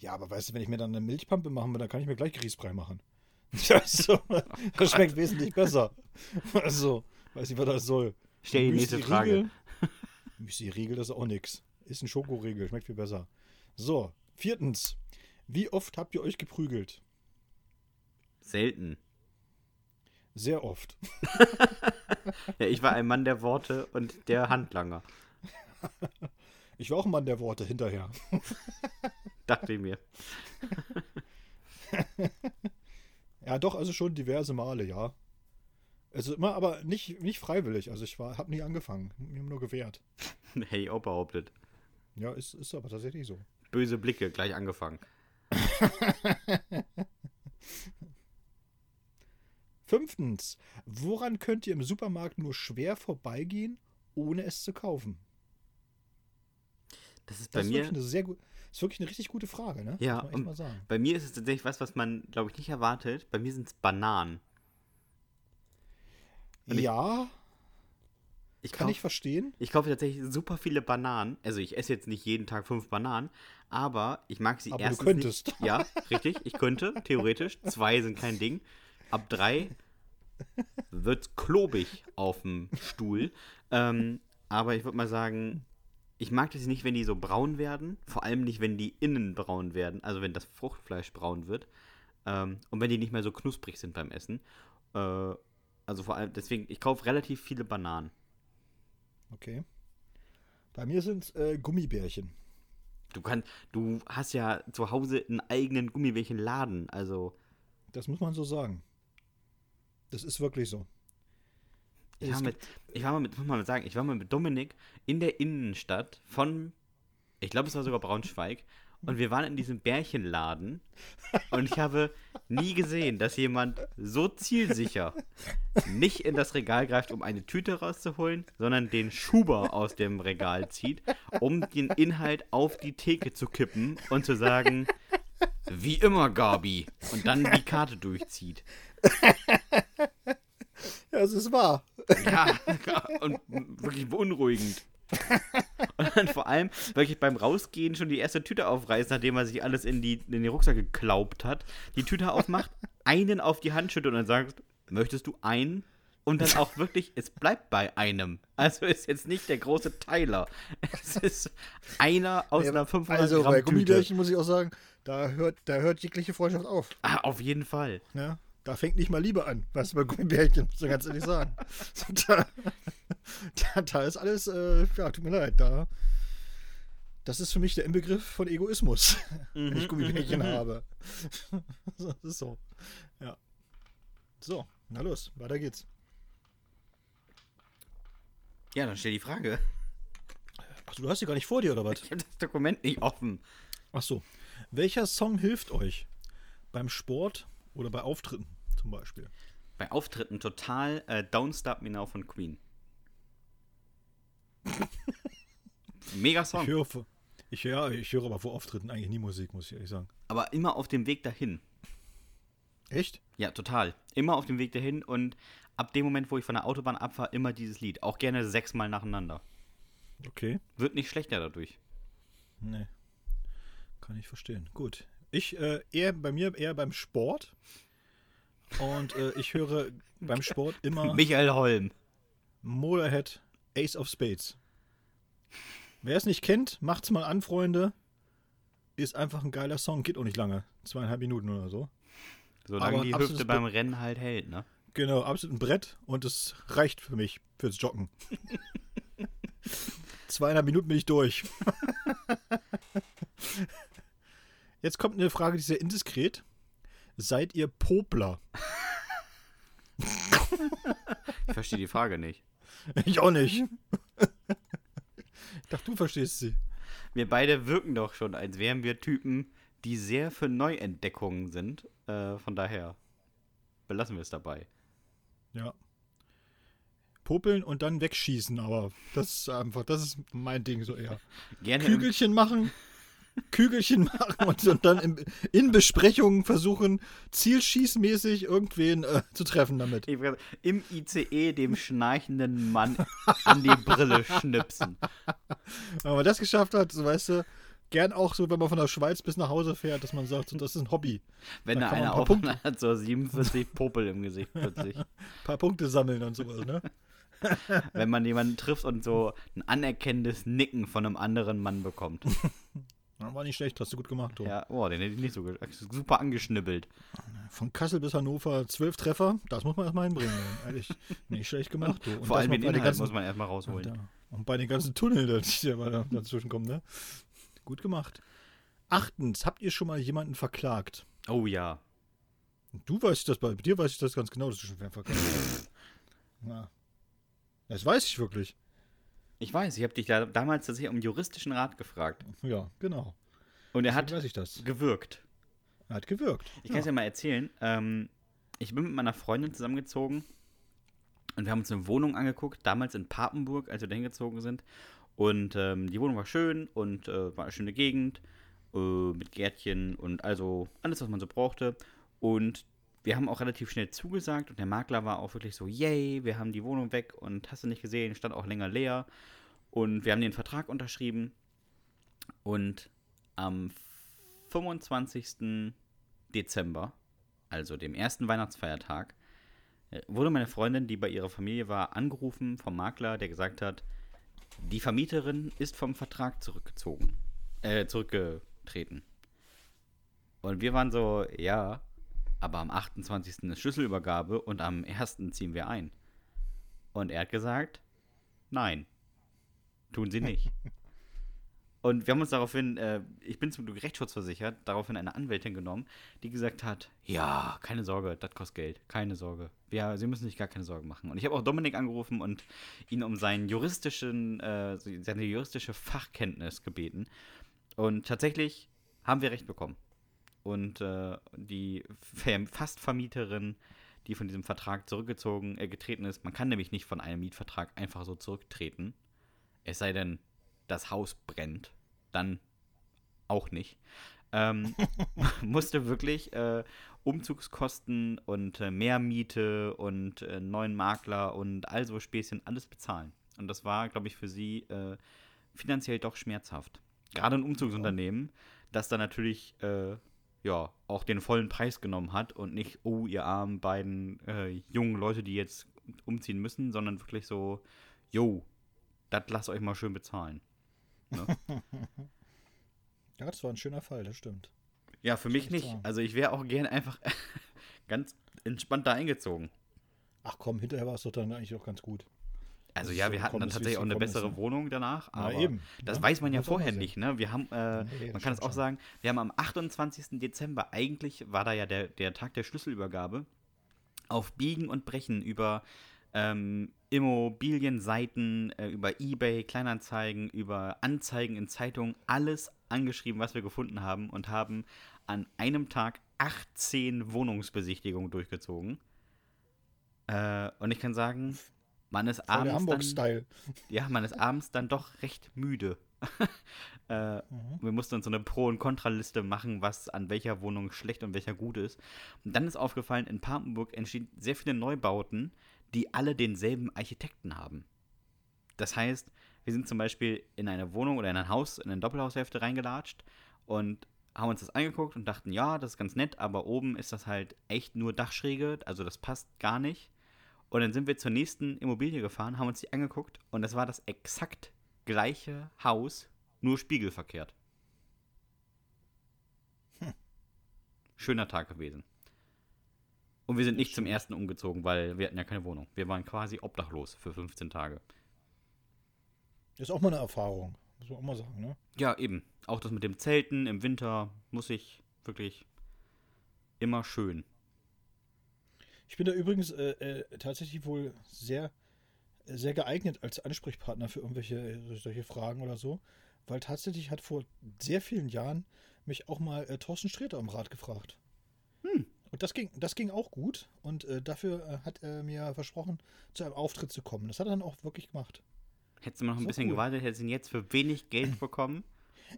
Ja, aber weißt du, wenn ich mir dann eine Milchpampe machen will, dann kann ich mir gleich Grießbrei machen. Also, das schmeckt wesentlich besser. Also, weiß nicht, was das soll. Stell die nächste Frage. Müsli-Riegel, das ist auch nix. Ist ein Schokoriegel, schmeckt viel besser. So, viertens. Wie oft habt ihr euch geprügelt? Selten. Sehr oft. Ja, ich war ein Mann der Worte und der Handlanger, Ich war auch ein Mann der Worte hinterher. dachte ich mir. Ja, doch, also schon diverse Male, ja. Also immer, aber nicht, nicht freiwillig. Also ich war, habe nie angefangen. Mir nur gewehrt. Ich auch behauptet. Ja, ist, ist aber tatsächlich so. Böse Blicke, gleich angefangen. Fünftens, woran könnt ihr im Supermarkt nur schwer vorbeigehen, ohne es zu kaufen? Das ist bei Das ist mir. wirklich eine sehr gut, ist wirklich eine richtig gute Frage, ne? Ja, Muss man sagen. Bei mir ist es tatsächlich was, was man, glaube ich, nicht erwartet. Bei mir sind es Bananen. und ich- Ja, Ich kann kauf- ich verstehen. Ich kaufe tatsächlich super viele Bananen. Also ich esse jetzt nicht jeden Tag fünf Bananen, aber ich mag sie Aber du könntest. Nicht. Ja, richtig. Ich könnte, theoretisch. Zwei sind kein Ding. Ab drei wird's klobig auf dem Stuhl. Ähm, aber ich würde mal sagen, ich mag das nicht, wenn die so braun werden. Vor allem nicht, wenn die innen braun werden. Also wenn das Fruchtfleisch braun wird. Ähm, und wenn die nicht mehr so knusprig sind beim Essen. Äh, also vor allem, deswegen, ich kaufe relativ viele Bananen. Okay. Bei mir sind es äh, Gummibärchen. Du kannst, du hast ja zu Hause einen eigenen Gummibärchenladen, also Das muss man so sagen. Das ist wirklich so. ich war, mit, ich war mal mit, muss mal sagen, ich war mal mit Dominik in der Innenstadt von, ich glaube es war sogar Braunschweig, und wir waren in diesem Bärchenladen und ich habe nie gesehen, dass jemand so zielsicher nicht in das Regal greift, um eine Tüte rauszuholen, sondern den Schuber aus dem Regal zieht, um den Inhalt auf die Theke zu kippen und zu sagen, wie immer, Gabi, und dann die Karte durchzieht. Ja, es ist wahr. Ja, und wirklich beunruhigend. Und dann vor allem wirklich beim Rausgehen schon die erste Tüte aufreißt, nachdem er sich alles in, die, in den Rucksack geklaubt hat. Die Tüte aufmacht, einen auf die Hand schüttet und dann sagt, möchtest du einen? Und dann auch wirklich, es bleibt bei einem. Also ist jetzt nicht der große Teiler. Es ist einer aus einer 500 Also Gramm bei Tüte. Gummibärchen muss ich auch sagen, da hört, da hört jegliche Freundschaft auf. Ah, auf jeden Fall. Ne? Da fängt nicht mal Liebe an, was bei Gummibärchen, muss ich ganz ehrlich sagen. Da, da, da ist alles, äh, ja, tut mir leid, da. Das ist für mich der Inbegriff von Egoismus, wenn ich Gummibärchen habe. Das ist so. Ja. So, na los, weiter geht's. Ja, dann stell die Frage. Achso, du hast die gar nicht vor dir, oder was? Ich habe das Dokument nicht offen. Ach so. Welcher Song hilft euch? Beim Sport oder bei Auftritten zum Beispiel? Bei Auftritten total äh, Don't Stop Me Now von Queen. Mega Ich Song. höre, vor- ich, ja, ich höre aber vor Auftritten eigentlich nie Musik, muss ich ehrlich sagen. Aber immer auf dem Weg dahin. Echt? Ja, total. Immer auf dem Weg dahin und ab dem Moment, wo ich von der Autobahn abfahre, immer dieses Lied. Auch gerne sechsmal nacheinander. Okay. Wird nicht schlechter dadurch. Nee. Kann ich verstehen. Gut. Ich äh, eher bei mir eher beim Sport. Und äh, ich höre beim Sport immer Michael Holm. Motorhead Ace of Spades. Wer es nicht kennt, macht's mal an, Freunde. Ist einfach ein geiler Song, geht auch nicht lange. Zweieinhalb Minuten oder so. Solange Aber die Hüfte Be- beim Rennen halt hält, ne? Genau, absolut ein Brett und es reicht für mich, fürs Joggen. Zweieinhalb Minuten bin ich durch. Jetzt kommt eine Frage, die ist sehr indiskret. Seid ihr Popler? Ich verstehe die Frage nicht. Ich auch nicht. Ich dachte, du verstehst sie. Wir beide wirken doch schon, als wären wir Typen, die sehr für Neuentdeckungen sind. Äh, von daher belassen wir es dabei. Ja. Popeln und dann wegschießen, aber das ist einfach, das ist mein Ding so eher. Gerne Kügelchen machen, Kügelchen machen und, und dann in, in Besprechungen versuchen, zielschießmäßig irgendwen äh, zu treffen damit. im ICE dem schnarchenden Mann an die Brille schnipsen. Wenn man das geschafft hat, so weißt du, gern auch so, wenn man von der Schweiz bis nach Hause fährt, dass man sagt, so, das ist ein Hobby. Wenn Da einer ein paar auf hat, so 47 Popel im Gesicht plötzlich. Ein paar Punkte sammeln und sowas, ne? Wenn man jemanden trifft und so ein anerkennendes Nicken von einem anderen Mann bekommt. Ja, War nicht schlecht, hast du gut gemacht, du. Ja, oh, den hätte ich nicht so super angeschnibbelt. Von Kassel bis Hannover zwölf Treffer, das muss man erstmal hinbringen. Ehrlich, nicht schlecht gemacht, du. Und Vor allem den Inhalt ganzen- muss man erstmal rausholen. Und, da- und bei den ganzen Tunneln, die da mal dazwischen kommen, ne? Gut gemacht. Achtens, habt ihr schon mal jemanden verklagt? Oh ja. Du weißt das, bei dir weiß ich das ganz genau, dass du schon wer verklagt hast. Na. Das weiß ich wirklich. Ich weiß, ich habe dich da damals tatsächlich um juristischen Rat gefragt. Ja, genau. Und er Deswegen hat weiß ich das. gewirkt. Er hat gewirkt. Ich kann es ja mal erzählen. Ähm, ich bin mit meiner Freundin zusammengezogen und wir haben uns eine Wohnung angeguckt, damals in Papenburg, als wir da hingezogen sind. Und ähm, die Wohnung war schön und äh, war eine schöne Gegend äh, mit Gärtchen und also alles, was man so brauchte. Und wir haben auch relativ schnell zugesagt und der Makler war auch wirklich so, yay, wir haben die Wohnung weg und hast du nicht gesehen, stand auch länger leer. Und wir haben den Vertrag unterschrieben und am 25. Dezember, also dem ersten Weihnachtsfeiertag, äh, wurde meine Freundin, die bei ihrer Familie war, angerufen vom Makler, der gesagt hat, die Vermieterin ist vom Vertrag zurückgezogen, äh, zurückgetreten. Und wir waren so, ja, aber am 28. ist Schlüsselübergabe und am 1. ziehen wir ein. Und er hat gesagt, nein, tun sie nicht. Und wir haben uns daraufhin, äh, ich bin zum Glück rechtsschutzversichert, daraufhin eine Anwältin genommen, die gesagt hat, ja, keine Sorge, das kostet Geld, keine Sorge. Ja, Sie müssen sich gar keine Sorgen machen. Und ich habe auch Dominik angerufen und ihn um seinen juristischen, äh, seine juristische Fachkenntnis gebeten. Und tatsächlich haben wir recht bekommen. Und äh, die Ver Fastvermieterin, die von diesem Vertrag zurückgezogen, äh, getreten ist, man kann nämlich nicht von einem Mietvertrag einfach so zurücktreten. Es sei denn, das Haus brennt, dann auch nicht. Ähm, musste wirklich äh, Umzugskosten und äh, Mehrmiete und äh, neuen Makler und all so Späßchen alles bezahlen. Und das war, glaube ich, für sie äh, finanziell doch schmerzhaft. Gerade ein Umzugsunternehmen, das dann natürlich äh, ja auch den vollen Preis genommen hat und nicht, oh, ihr armen beiden äh, jungen Leute, die jetzt umziehen müssen, sondern wirklich so, yo, das lasst euch mal schön bezahlen. Ne? Ja, das war ein schöner Fall, das stimmt. Ja, für mich ich nicht. sagen. Also ich wäre auch gern einfach ganz entspannt da eingezogen. Ach komm, hinterher war es doch dann eigentlich auch ganz gut. Also ja, wir hatten dann tatsächlich auch eine bessere? Wohnung danach. Na Aber eben, das ne? weiß man ja vorher nicht, ne? Wir haben, äh, Nee, man kann es auch schon. sagen, wir haben am 28. Dezember, eigentlich war da ja der, der Tag der Schlüsselübergabe, auf Biegen und Brechen über ähm, Immobilienseiten, äh, über Ebay, Kleinanzeigen, über Anzeigen in Zeitungen, alles angeschrieben, was wir gefunden haben und haben an einem Tag 18 Wohnungsbesichtigungen durchgezogen. Äh, und ich kann sagen, man ist Voll abends dann, Hamburg-Style. ja, man ist abends dann doch recht müde. äh, Mhm. wir mussten uns so eine Pro- und Kontraliste machen, was an welcher Wohnung schlecht und welcher gut ist. Und dann ist aufgefallen, in Papenburg entstehen sehr viele Neubauten, die alle denselben Architekten haben. Das heißt, wir sind zum Beispiel in eine Wohnung oder in ein Haus, in eine Doppelhaushälfte reingelatscht und haben uns das angeguckt und dachten, ja, das ist ganz nett, aber oben ist das halt echt nur Dachschräge, also das passt gar nicht. Und dann sind wir zur nächsten Immobilie gefahren, haben uns die angeguckt und das war das exakt gleiche Haus, nur spiegelverkehrt. Schöner Tag gewesen. Und wir sind nicht zum ersten umgezogen, weil wir hatten ja keine Wohnung. Wir waren quasi obdachlos für 15 Tage. Ist auch mal eine Erfahrung. Muss man auch mal sagen, ne? Ja, eben. Auch das mit dem Zelten im Winter muss ich wirklich immer schön. Ich bin da übrigens äh, äh, tatsächlich wohl sehr, sehr geeignet als Ansprechpartner für irgendwelche äh, solche Fragen oder so, weil tatsächlich hat vor sehr vielen Jahren mich auch mal äh, Thorsten Sträter am Rat gefragt. Hm. Und das ging, das ging auch gut und äh, dafür äh, hat er mir versprochen, zu einem Auftritt zu kommen. Das hat er dann auch wirklich gemacht. Hättest du mal noch ein bisschen cool. gewartet, hättest du ihn jetzt für wenig Geld bekommen.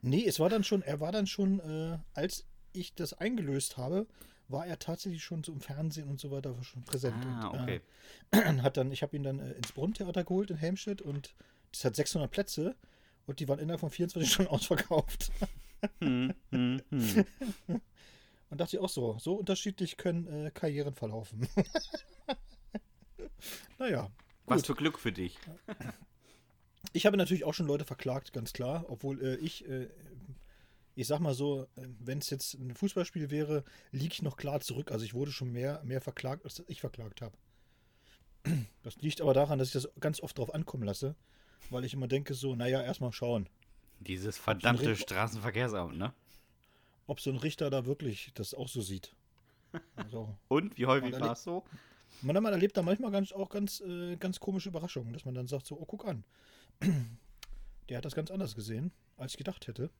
Nee, es war dann schon, er war dann schon, äh, als ich das eingelöst habe, war er tatsächlich schon so im Fernsehen und so weiter schon präsent. Ah, und, okay. Äh, hat dann, ich habe ihn dann äh, ins Brunnentheater geholt in Helmstedt und das hat 600 Plätze und die waren innerhalb von 24 Stunden ausverkauft. Hm, hm, hm. Und dachte ich auch so, so unterschiedlich können äh, Karrieren verlaufen. naja, Was gut. für Glück für dich. Ich habe natürlich auch schon Leute verklagt, ganz klar, obwohl äh, ich, äh, ich sag mal so, wenn es jetzt ein Fußballspiel wäre, liege ich noch klar zurück. Also ich wurde schon mehr, mehr verklagt, als ich verklagt habe. Das liegt aber daran, dass ich das ganz oft drauf ankommen lasse, weil ich immer denke so, naja, erstmal schauen, Dieses verdammte Ritt- Straßenverkehrsamt, ne? ob so ein Richter da wirklich das auch so sieht. Also, Und wie häufig war es so? Man, man erlebt da manchmal ganz, auch ganz, äh, ganz komische Überraschungen, dass man dann sagt so, oh, guck an. Der hat das ganz anders gesehen, als ich gedacht hätte.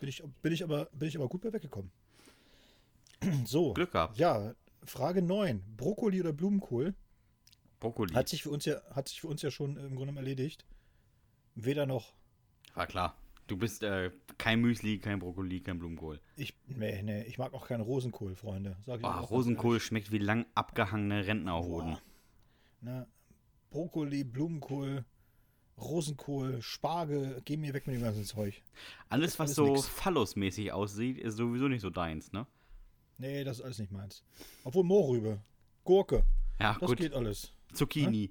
Bin, ich, bin, ich aber, bin ich aber gut bei weggekommen. so. Glück gehabt. Ja, Frage 9. Brokkoli oder Blumenkohl? Brokkoli. Hat sich für uns ja, hat sich für uns ja schon im Grunde erledigt. Weder noch. War klar. Du bist äh, kein Müsli, kein Brokkoli, kein Blumenkohl. Ich, nee, nee, ich mag auch keinen Rosenkohl, Freunde. Sag ich Oh, Rosenkohl schmeckt wie lang abgehangene Rentnerhoden. Boah. Ne, Brokkoli, Blumenkohl, Rosenkohl, Spargel, geh mir weg mit dem ganzen Zeug. Alles, was alles so nix. phallusmäßig aussieht, ist sowieso nicht so deins, ne? Nee, das ist alles nicht meins. Obwohl Mohrrübe, Gurke, Ja, das gut. geht alles. Zucchini.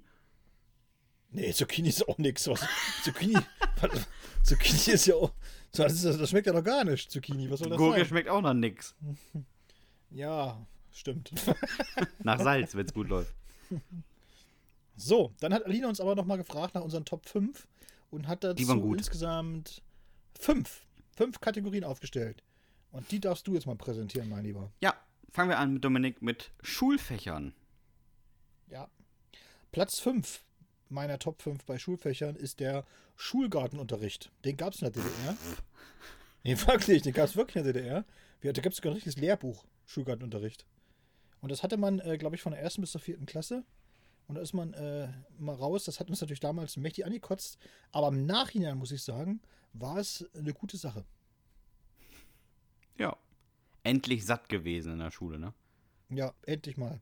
Nee, Zucchini ist auch nix. Was, Zucchini, Zucchini ist ja auch. Das, das schmeckt ja doch gar nicht, Zucchini. Was soll das Gurke sein? schmeckt auch nach nix. Ja, stimmt. Nach Salz, wenn es gut läuft. So, dann hat Alina uns aber nochmal gefragt nach unseren Top 5 und hat dazu insgesamt fünf, fünf Kategorien aufgestellt. Und die darfst du jetzt mal präsentieren, mein Lieber. Ja, fangen wir an mit Dominik mit Schulfächern. Ja. Platz 5 meiner Top 5 bei Schulfächern ist der Schulgartenunterricht. Den gab es in der DDR. Nee, wirklich, den gab es wirklich in der DDR. Wir- Da gibt es sogar ein richtiges Lehrbuch, Schulgartenunterricht. Und das hatte man, äh, glaube ich, von der ersten bis zur vierten Klasse. Und da ist man äh, mal raus. Das hat uns natürlich damals mächtig angekotzt. Aber im Nachhinein, muss ich sagen, war es eine gute Sache. Ja. Endlich satt gewesen in der Schule, ne? Ja, endlich mal.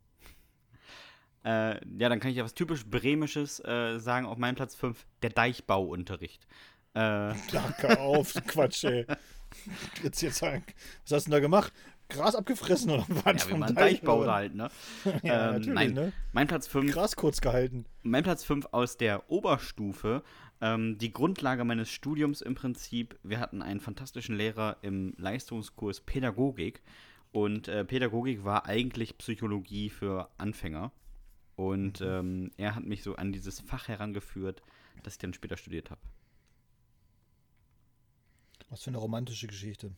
Äh, ja, dann kann ich ja was typisch Bremisches äh, sagen auf meinem Platz 5, der Deichbauunterricht. Äh, Danke auf, Quatsch, ey. Jetzt, jetzt, was hast du denn da gemacht? Gras abgefressen oder was? ja, wie man einen Deich Deich baut oder? halt, ne? Ja, Ähm, nein. ne? Mein Platz 5 Gras kurz gehalten. Mein Platz 5 aus der Oberstufe. Ähm, die Grundlage meines Studiums im Prinzip. Wir hatten einen fantastischen Lehrer im Leistungskurs Pädagogik. Und äh, Pädagogik war eigentlich Psychologie für Anfänger. Und ähm, er hat mich so an dieses Fach herangeführt, das ich dann später studiert habe. Was für eine romantische Geschichte.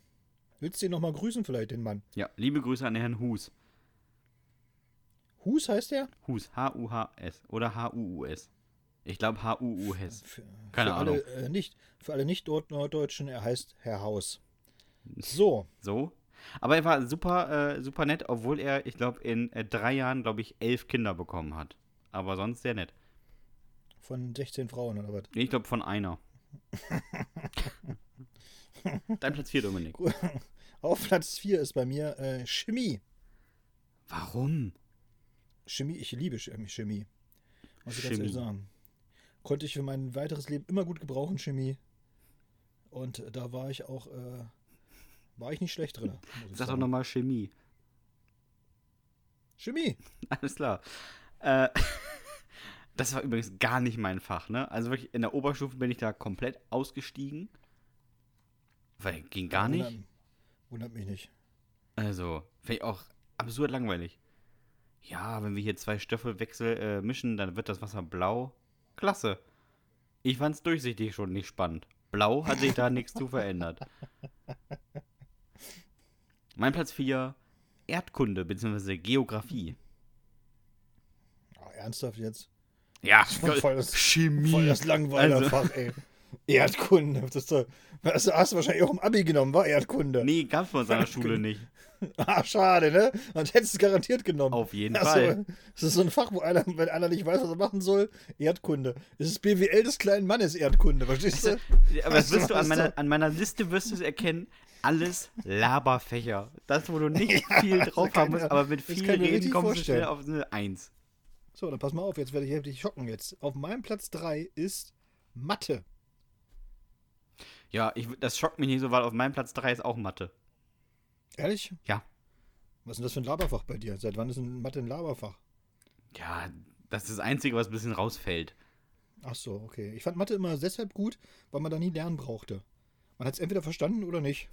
Willst du ihn nochmal grüßen, vielleicht, den Mann? Ja, liebe Grüße an den Herrn Hus. Hus heißt der? Hus, H-U-H-S oder H-U-U-S. Ich glaube H-U-U-S. Keine für Ahnung. Alle, äh, nicht, für alle Nicht-Norddeutschen, er heißt Herr Haus. So, So. Aber er war super, äh, super nett, obwohl er, ich glaube, in äh, drei Jahren, glaube ich, elf Kinder bekommen hat. Aber sonst sehr nett. von 16 Frauen oder was? Ich glaube, von einer. Dein Platz 4, Dominik. Auf Platz 4 ist bei mir äh, Chemie. Warum? Chemie, ich liebe Chemie. Chemie. Muss ich ganz ehrlich sagen. Konnte ich für mein weiteres Leben immer gut gebrauchen, Chemie. Und äh, da war ich auch, äh, war ich nicht schlecht drin. Sag doch nochmal Chemie. Chemie. Alles klar. Äh, das war übrigens gar nicht mein Fach, ne? Also wirklich, in der Oberstufe bin ich da komplett ausgestiegen. Weil ging gar nicht. Wundert, wundert mich nicht. Also, finde ich auch absurd langweilig. Ja, wenn wir hier zwei Stoffwechsel äh, mischen, dann wird das Wasser blau. Klasse. Ich fand's durchsichtig schon nicht spannend. Blau hat sich da nichts zu verändert. Mein Platz 4, Erdkunde bzw. Geografie. Ah, ernsthaft jetzt? Ja, Voll das- Chemie. Voll das Langweilerfach, Also- ey. Erdkunde. Das, doch, das hast du wahrscheinlich auch im Abi genommen, war Erdkunde. Nee, gab's bei uns an der Schule nicht. Ah, schade, ne? Sonst hättest du es garantiert genommen. Auf jeden Ach so, Fall. Das ist so ein Fach, wo einer, wenn einer nicht weiß, was er machen soll, Erdkunde. Es ist BWL des kleinen Mannes Erdkunde, verstehst du? Aber das wirst du an meiner, du? an meiner Liste wirst du es erkennen. Alles Laberfächer. Das, wo du nicht viel drauf haben musst, aber mit das viel kann Reden kommst du vorstellen. schnell auf eine Eins. So, dann pass mal auf, jetzt werde ich dich schocken jetzt. Auf meinem Platz 3 ist Mathe. Ja, ich, das schockt mich nicht so, weil auf meinem Platz 3 ist auch Mathe. Ehrlich? Ja. Was ist denn das für ein Laberfach bei dir? Seit wann ist ein Mathe ein Laberfach? Ja, das ist das Einzige, was ein bisschen rausfällt. Ach so, okay. Ich fand Mathe immer deshalb gut, weil man da nie lernen brauchte. Man hat es entweder verstanden oder nicht.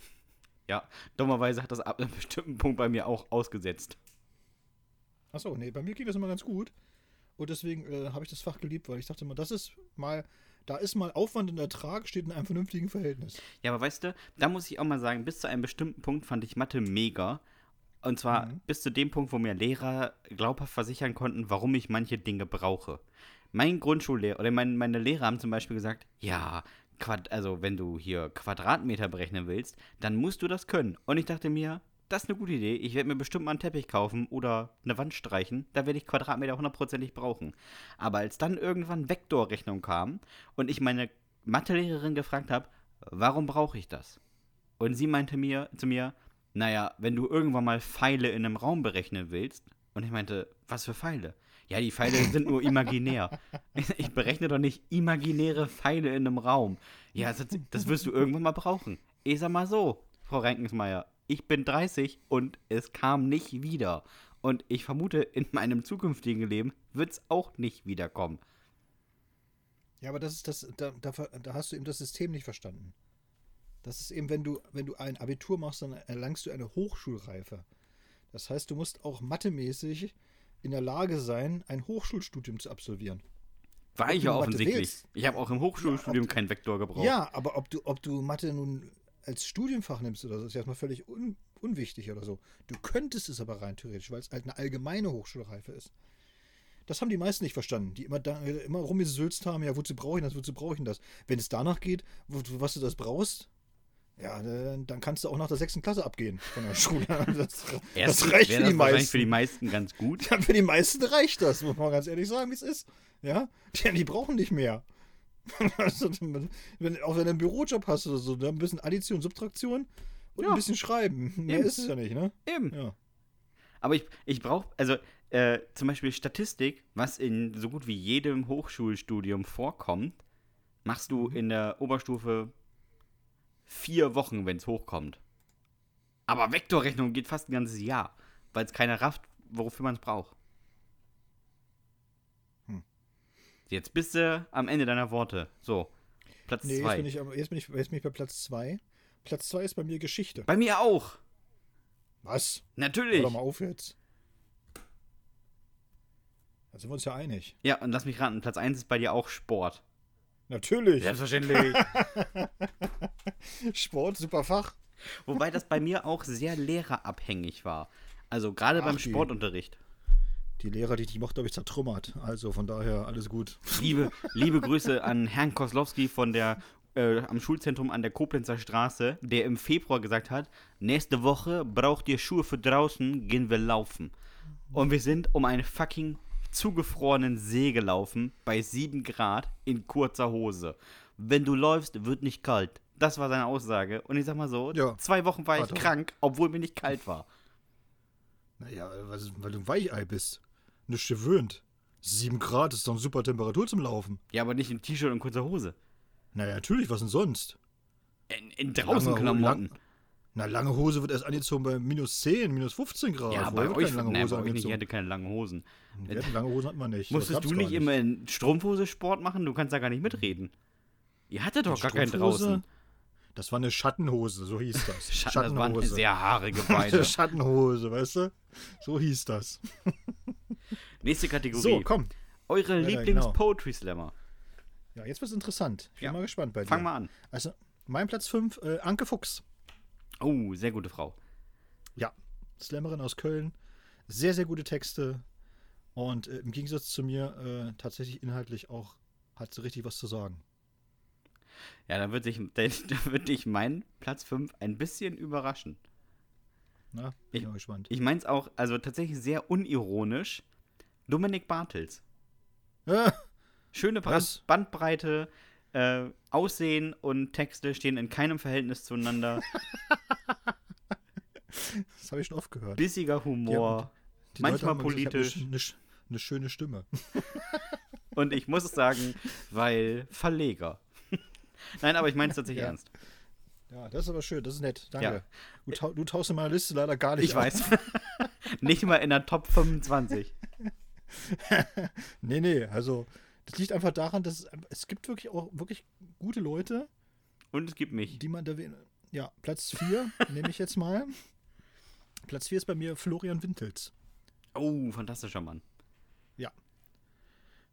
Ja, dummerweise hat das ab einem bestimmten Punkt bei mir auch ausgesetzt. Ach so, nee, bei mir ging das immer ganz gut. Und deswegen äh, habe ich das Fach geliebt, weil ich dachte immer, das ist mal, da ist mal Aufwand und Ertrag, steht in einem vernünftigen Verhältnis. Ja, aber weißt du, da muss ich auch mal sagen, bis zu einem bestimmten Punkt fand ich Mathe mega. Und zwar bis zu dem Punkt, wo mir Lehrer glaubhaft versichern konnten, warum ich manche Dinge brauche. Mein Grundschullehrer oder mein, meine Lehrer haben zum Beispiel gesagt, ja, Quad also wenn du hier Quadratmeter berechnen willst, dann musst du das können. Und ich dachte mir, das ist eine gute Idee. Ich werde mir bestimmt mal einen Teppich kaufen oder eine Wand streichen. Da werde ich Quadratmeter hundertprozentig brauchen. Aber als dann irgendwann Vektorrechnung kam und ich meine Mathelehrerin gefragt habe, warum brauche ich das? Und sie meinte mir zu mir, naja, wenn du irgendwann mal Pfeile in einem Raum berechnen willst, und ich meinte, was für Pfeile? Ja, die Pfeile sind nur imaginär. Ich berechne doch nicht imaginäre Pfeile in einem Raum. Ja, das, das wirst du irgendwann mal brauchen. Ich sag mal so, Frau Renkensmeier, ich bin 30 und es kam nicht wieder. Und ich vermute, in meinem zukünftigen Leben wird es auch nicht wiederkommen. Ja, aber das ist das, da, da, da hast du eben das System nicht verstanden. Das ist eben, wenn du, wenn du ein Abitur machst, dann erlangst du eine Hochschulreife. Das heißt, du musst auch mathemäßig in der Lage sein, ein Hochschulstudium zu absolvieren. War Ob ich ja offensichtlich. Ich habe auch im Hochschulstudium Ja, keinen Vektor gebraucht. Ja, aber ob du, ob du Mathe nun als Studienfach nimmst oder so, ist erstmal völlig un, unwichtig oder so. Du könntest es aber rein theoretisch, weil es halt eine allgemeine Hochschulreife ist. Das haben die meisten nicht verstanden, die immer, da, immer rumgesülzt haben, ja, wozu brauche ich das, wozu brauche ich das? Wenn es danach geht, wo, was du das brauchst, ja, dann kannst du auch nach der sechsten Klasse abgehen von der Schule. Das, das reicht für die das meisten. für die meisten ganz gut. Ja, für die meisten reicht das, muss man ganz ehrlich sagen, wie es ist. Ja, die, die brauchen nicht mehr. Also, wenn, auch wenn du einen Bürojob hast oder so, dann ein bisschen Addition, Subtraktion und Ja. ein bisschen Schreiben. Mehr Eben. ist es ja nicht, ne? Eben. Ja. Aber ich, ich brauche, also äh, zum Beispiel Statistik, was in so gut wie jedem Hochschulstudium vorkommt, machst du in der Oberstufe vier Wochen, wenn es hochkommt. Aber Vektorrechnung geht fast ein ganzes Jahr, weil es keiner rafft, wofür man es braucht. Hm. Jetzt bist du am Ende deiner Worte. So, Platz Nee, jetzt zwei. bin, ich, jetzt, bin ich, jetzt bin ich bei Platz 2. Platz 2 ist bei mir Geschichte. Bei mir auch. Was? Hör Natürlich. doch mal auf jetzt. Da sind wir uns ja einig. Ja, und lass mich raten, Platz 1 ist bei dir auch Sport. Natürlich. Selbstverständlich. Sport, super Fach. Wobei das bei mir auch sehr lehrerabhängig war. Also gerade Ach, beim Sportunterricht. Die Lehrer, die ich mochte, habe ich zertrümmert. Also von daher alles gut. Liebe, liebe Grüße an Herrn Koslowski von der äh, am Schulzentrum an der Koblenzer Straße, der im Februar gesagt hat, nächste Woche braucht ihr Schuhe für draußen, gehen wir laufen. Und wir sind um einen fucking zugefrorenen See gelaufen, bei 7 Grad, in kurzer Hose. Wenn du läufst, wird nicht kalt. Das war seine Aussage. Und ich sag mal so, Ja. zwei Wochen war ich er. krank, obwohl mir nicht kalt war. Naja, weil du ein Weichei bist. Nicht gewöhnt. 7 Grad ist doch eine super Temperatur zum Laufen. Ja, aber nicht in T-Shirt und kurzer Hose. Naja, natürlich, was denn sonst? In, in draußen Klamotten. lang- Na, lange Hose wird erst angezogen bei minus 10, minus 15 Grad. Ja, Vorher bei euch, lange nein, Hose bei euch nicht, ihr hatte keine langen Hosen. Wir hatten lange Hosen hatten wir nicht. Musstest du gar nicht immer in Strumpfhose Sport machen? Du kannst da gar nicht mitreden. Ihr hattet doch gar keinen draußen. Das war eine Schattenhose, so hieß das. Schatten, das waren sehr haarige Beine. Eine Schattenhose, weißt du? So hieß das. Nächste Kategorie. So, komm. Eure Ja, Lieblings-Poetry-Slammer. Ja, jetzt wird's interessant. Ich bin Ja. mal gespannt bei dir. Fang mal an. Also, mein Platz 5, äh, Anke Fuchs. Oh, sehr gute Frau. Ja, Slammerin aus Köln. Sehr, sehr gute Texte. Und äh, im Gegensatz zu mir äh, tatsächlich inhaltlich auch hat sie richtig was zu sagen. Ja, dann wird dich, da wird dich mein Platz 5 ein bisschen überraschen. Na, bin Ich- mal gespannt. Ich mein's auch, also tatsächlich sehr unironisch. Dominik Bartels. Schöne Brand Was? Bandbreite, äh, Aussehen und Texte stehen in keinem Verhältnis zueinander. das habe ich schon oft gehört. Bissiger Humor, Die manchmal gesagt, politisch. habe Eine, eine schöne Stimme. Und ich muss es sagen, weil Verleger. Nein, aber ich meine es tatsächlich Ja. ernst. Ja, das ist aber schön. Das ist nett. Danke. Ja. Du, du tauchst in meiner Liste leider gar nicht Ich auf. weiß. Nicht mal in der Top 25. Nee, nee. Also, das liegt einfach daran, dass es, es gibt wirklich auch wirklich gute Leute, Und es gibt mich. die man da. Ja, Platz 4 nehme ich jetzt mal. Platz 4 ist bei mir Florian Wintels. Oh, fantastischer Mann.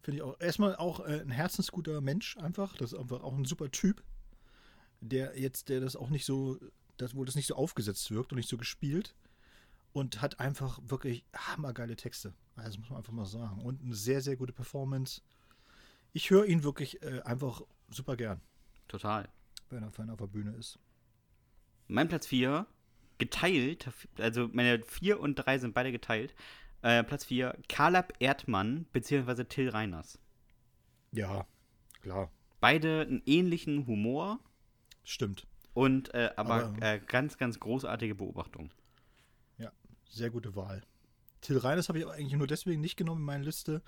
Finde ich auch. Erstmal auch äh, ein herzensguter Mensch einfach. Das ist einfach auch ein super Typ. Der jetzt, der das auch nicht so, das, wo das nicht so aufgesetzt wirkt und nicht so gespielt. und hat einfach wirklich hammergeile Texte. Also muss man einfach mal sagen. Und eine sehr, sehr gute Performance. Ich höre ihn wirklich äh, einfach super gern, Total. wenn er, wenn er auf der Bühne ist. Mein Platz 4, geteilt, also meine 4 und 3 sind beide geteilt. Äh, Platz 4, Kalab Erdmann bzw. Till Reiners. Ja, klar. Beide einen ähnlichen Humor Stimmt. und äh, aber, Aber- äh, ganz, ganz großartige Beobachtung. Ja, sehr gute Wahl. Till Reiners habe ich eigentlich nur deswegen nicht genommen in meine Liste,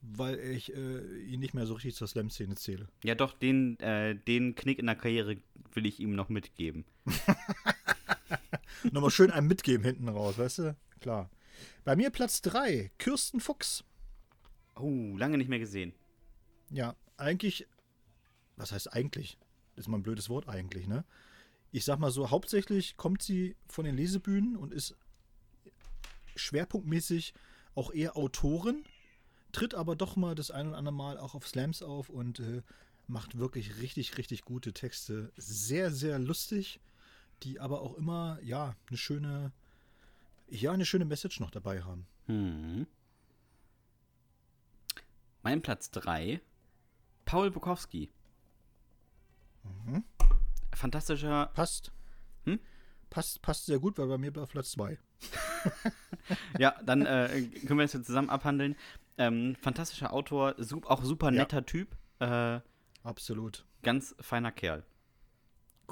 weil ich äh, ihn nicht mehr so richtig zur Slam-Szene zähle. Ja, doch, den, äh, den Knick in der Karriere will ich ihm noch mitgeben. Nochmal schön einem mitgeben hinten raus, weißt du? Klar. Bei mir Platz 3, Kirsten Fuchs. Oh, lange nicht mehr gesehen. Ja, eigentlich, was heißt eigentlich? Das ist mal ein blödes Wort eigentlich, ne? Ich sag mal so, hauptsächlich kommt sie von den Lesebühnen und ist schwerpunktmäßig auch eher Autorin, tritt aber doch mal das ein oder andere Mal auch auf Slams auf und äh, macht wirklich richtig, richtig gute Texte. Sehr, sehr lustig, die aber auch immer, ja, eine schöne, ja, eine schöne Message noch dabei haben. Hm. Mein Platz 3, Paul Bukowski. Mhm. Fantastischer. Passt. Hm? Passt, passt sehr gut, weil bei mir bei Platz 2. Ja, dann äh, können wir das jetzt zusammen abhandeln. Ähm, fantastischer Autor, auch super Ja. netter Typ. Äh, Absolut. ganz feiner Kerl.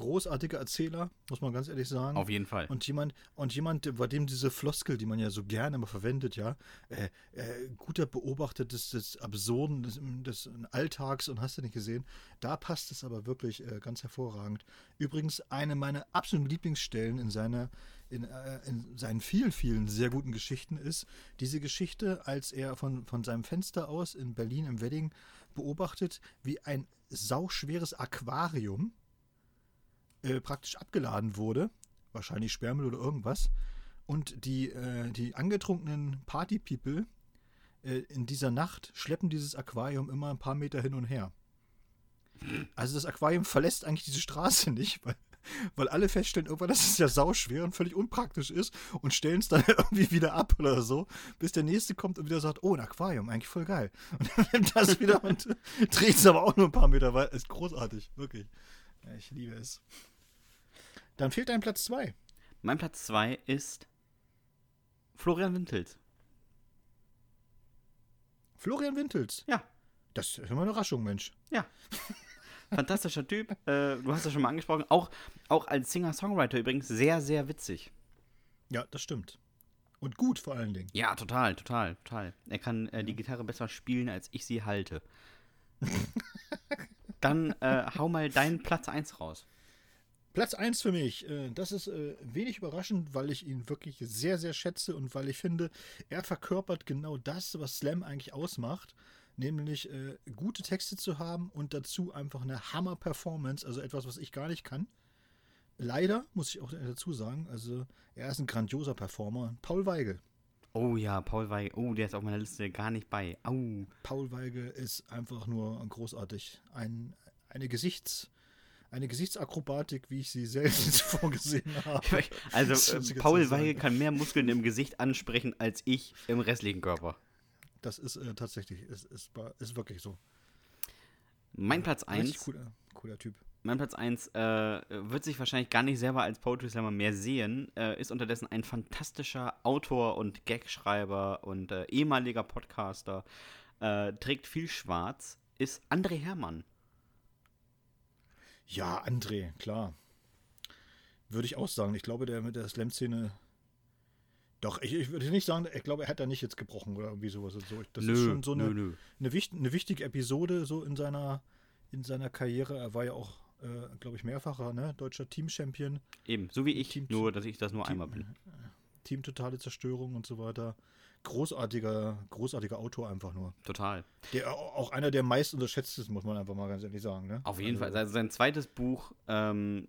Großartiger Erzähler, muss man ganz ehrlich sagen. Auf jeden Fall. Und jemand, und jemand, bei dem diese Floskel, die man ja so gerne immer verwendet, ja, äh, äh, guter Beobachter des, des Absurden, des, des Alltags und hast du nicht gesehen, da passt es aber wirklich äh, ganz hervorragend. Übrigens eine meiner absoluten Lieblingsstellen in seiner, in, äh, in seinen vielen, vielen sehr guten Geschichten ist, diese Geschichte, als er von, von seinem Fenster aus in Berlin im Wedding beobachtet, wie ein sauschweres Aquarium äh, praktisch abgeladen wurde, wahrscheinlich Sperrmüll oder irgendwas, und die, äh, die angetrunkenen Party-People äh, in dieser Nacht schleppen dieses Aquarium immer ein paar Meter hin und her. Also das Aquarium verlässt eigentlich diese Straße nicht, weil, weil alle feststellen irgendwann, dass es ja sauschwer und völlig unpraktisch ist und stellen es dann irgendwie wieder ab oder so, bis der nächste kommt und wieder sagt, oh, ein Aquarium, eigentlich voll geil. Und dann nimmt das wieder und dreht es aber auch nur ein paar Meter weiter. Ist großartig, wirklich. Ja, ich liebe es. Dann fehlt ein Platz 2. Mein Platz 2 ist Florian Wintels. Florian Wintels. Ja. Das ist immer eine Überraschung, Mensch. Ja. Fantastischer Typ. Äh, du hast das schon mal angesprochen. Auch, auch als Singer-Songwriter übrigens sehr, sehr witzig. Ja, das stimmt. Und gut vor allen Dingen. Ja, total, total, total. Er kann äh, die Gitarre besser spielen, als ich sie halte. Dann äh, hau mal deinen Platz 1 raus. Platz 1 für mich. äh, Das ist äh, wenig überraschend, weil ich ihn wirklich sehr, sehr schätze und weil ich finde, er verkörpert genau das, was Slam eigentlich ausmacht. Nämlich äh, gute Texte zu haben und dazu einfach eine Hammer-Performance, also etwas, was ich gar nicht kann. Leider, muss ich auch dazu sagen, also er ist ein grandioser Performer. Paul Weigel. Oh ja, Paul Weigel. Oh, der ist auf meiner Liste gar nicht bei. Au. Paul Weigel ist einfach nur großartig. Ein, eine, Gesichts, eine Gesichtsakrobatik, wie ich sie selten vorgesehen habe. Also, äh, Paul. Weigel kann mehr Muskeln im Gesicht ansprechen als ich im restlichen Körper. Das ist äh, tatsächlich, ist, ist, ist wirklich so. Mein Platz Richtig 1 cooler, cooler Typ. Mein Platz 1 äh, wird sich wahrscheinlich gar nicht selber als Poetry Slammer mehr sehen, äh, ist unterdessen ein fantastischer Autor und Gagschreiber und äh, ehemaliger Podcaster, äh, trägt viel Schwarz, ist André Hermann. Ja, André, klar. Würde ich auch sagen. Ich glaube, der mit der Slam-Szene. Doch, ich, ich würde nicht sagen, ich glaube, er hat da nicht jetzt gebrochen oder irgendwie sowas. und So. Das ist schon so eine, nö, nö. eine, wicht, eine wichtige Episode so in seiner, in seiner Karriere. Er war ja auch, äh, glaube ich, mehrfacher ne? deutscher Team-Champion. Eben, so wie ich, Team- nur dass ich das nur Team- einmal bin. Team totale Zerstörung und so weiter. Großartiger, großartiger Autor einfach nur. Total. Der au- auch einer der meist unterschätztesten, muss man einfach mal ganz ehrlich sagen. Ne? Auf jeden Also, Fall. Also sein zweites Buch, ähm,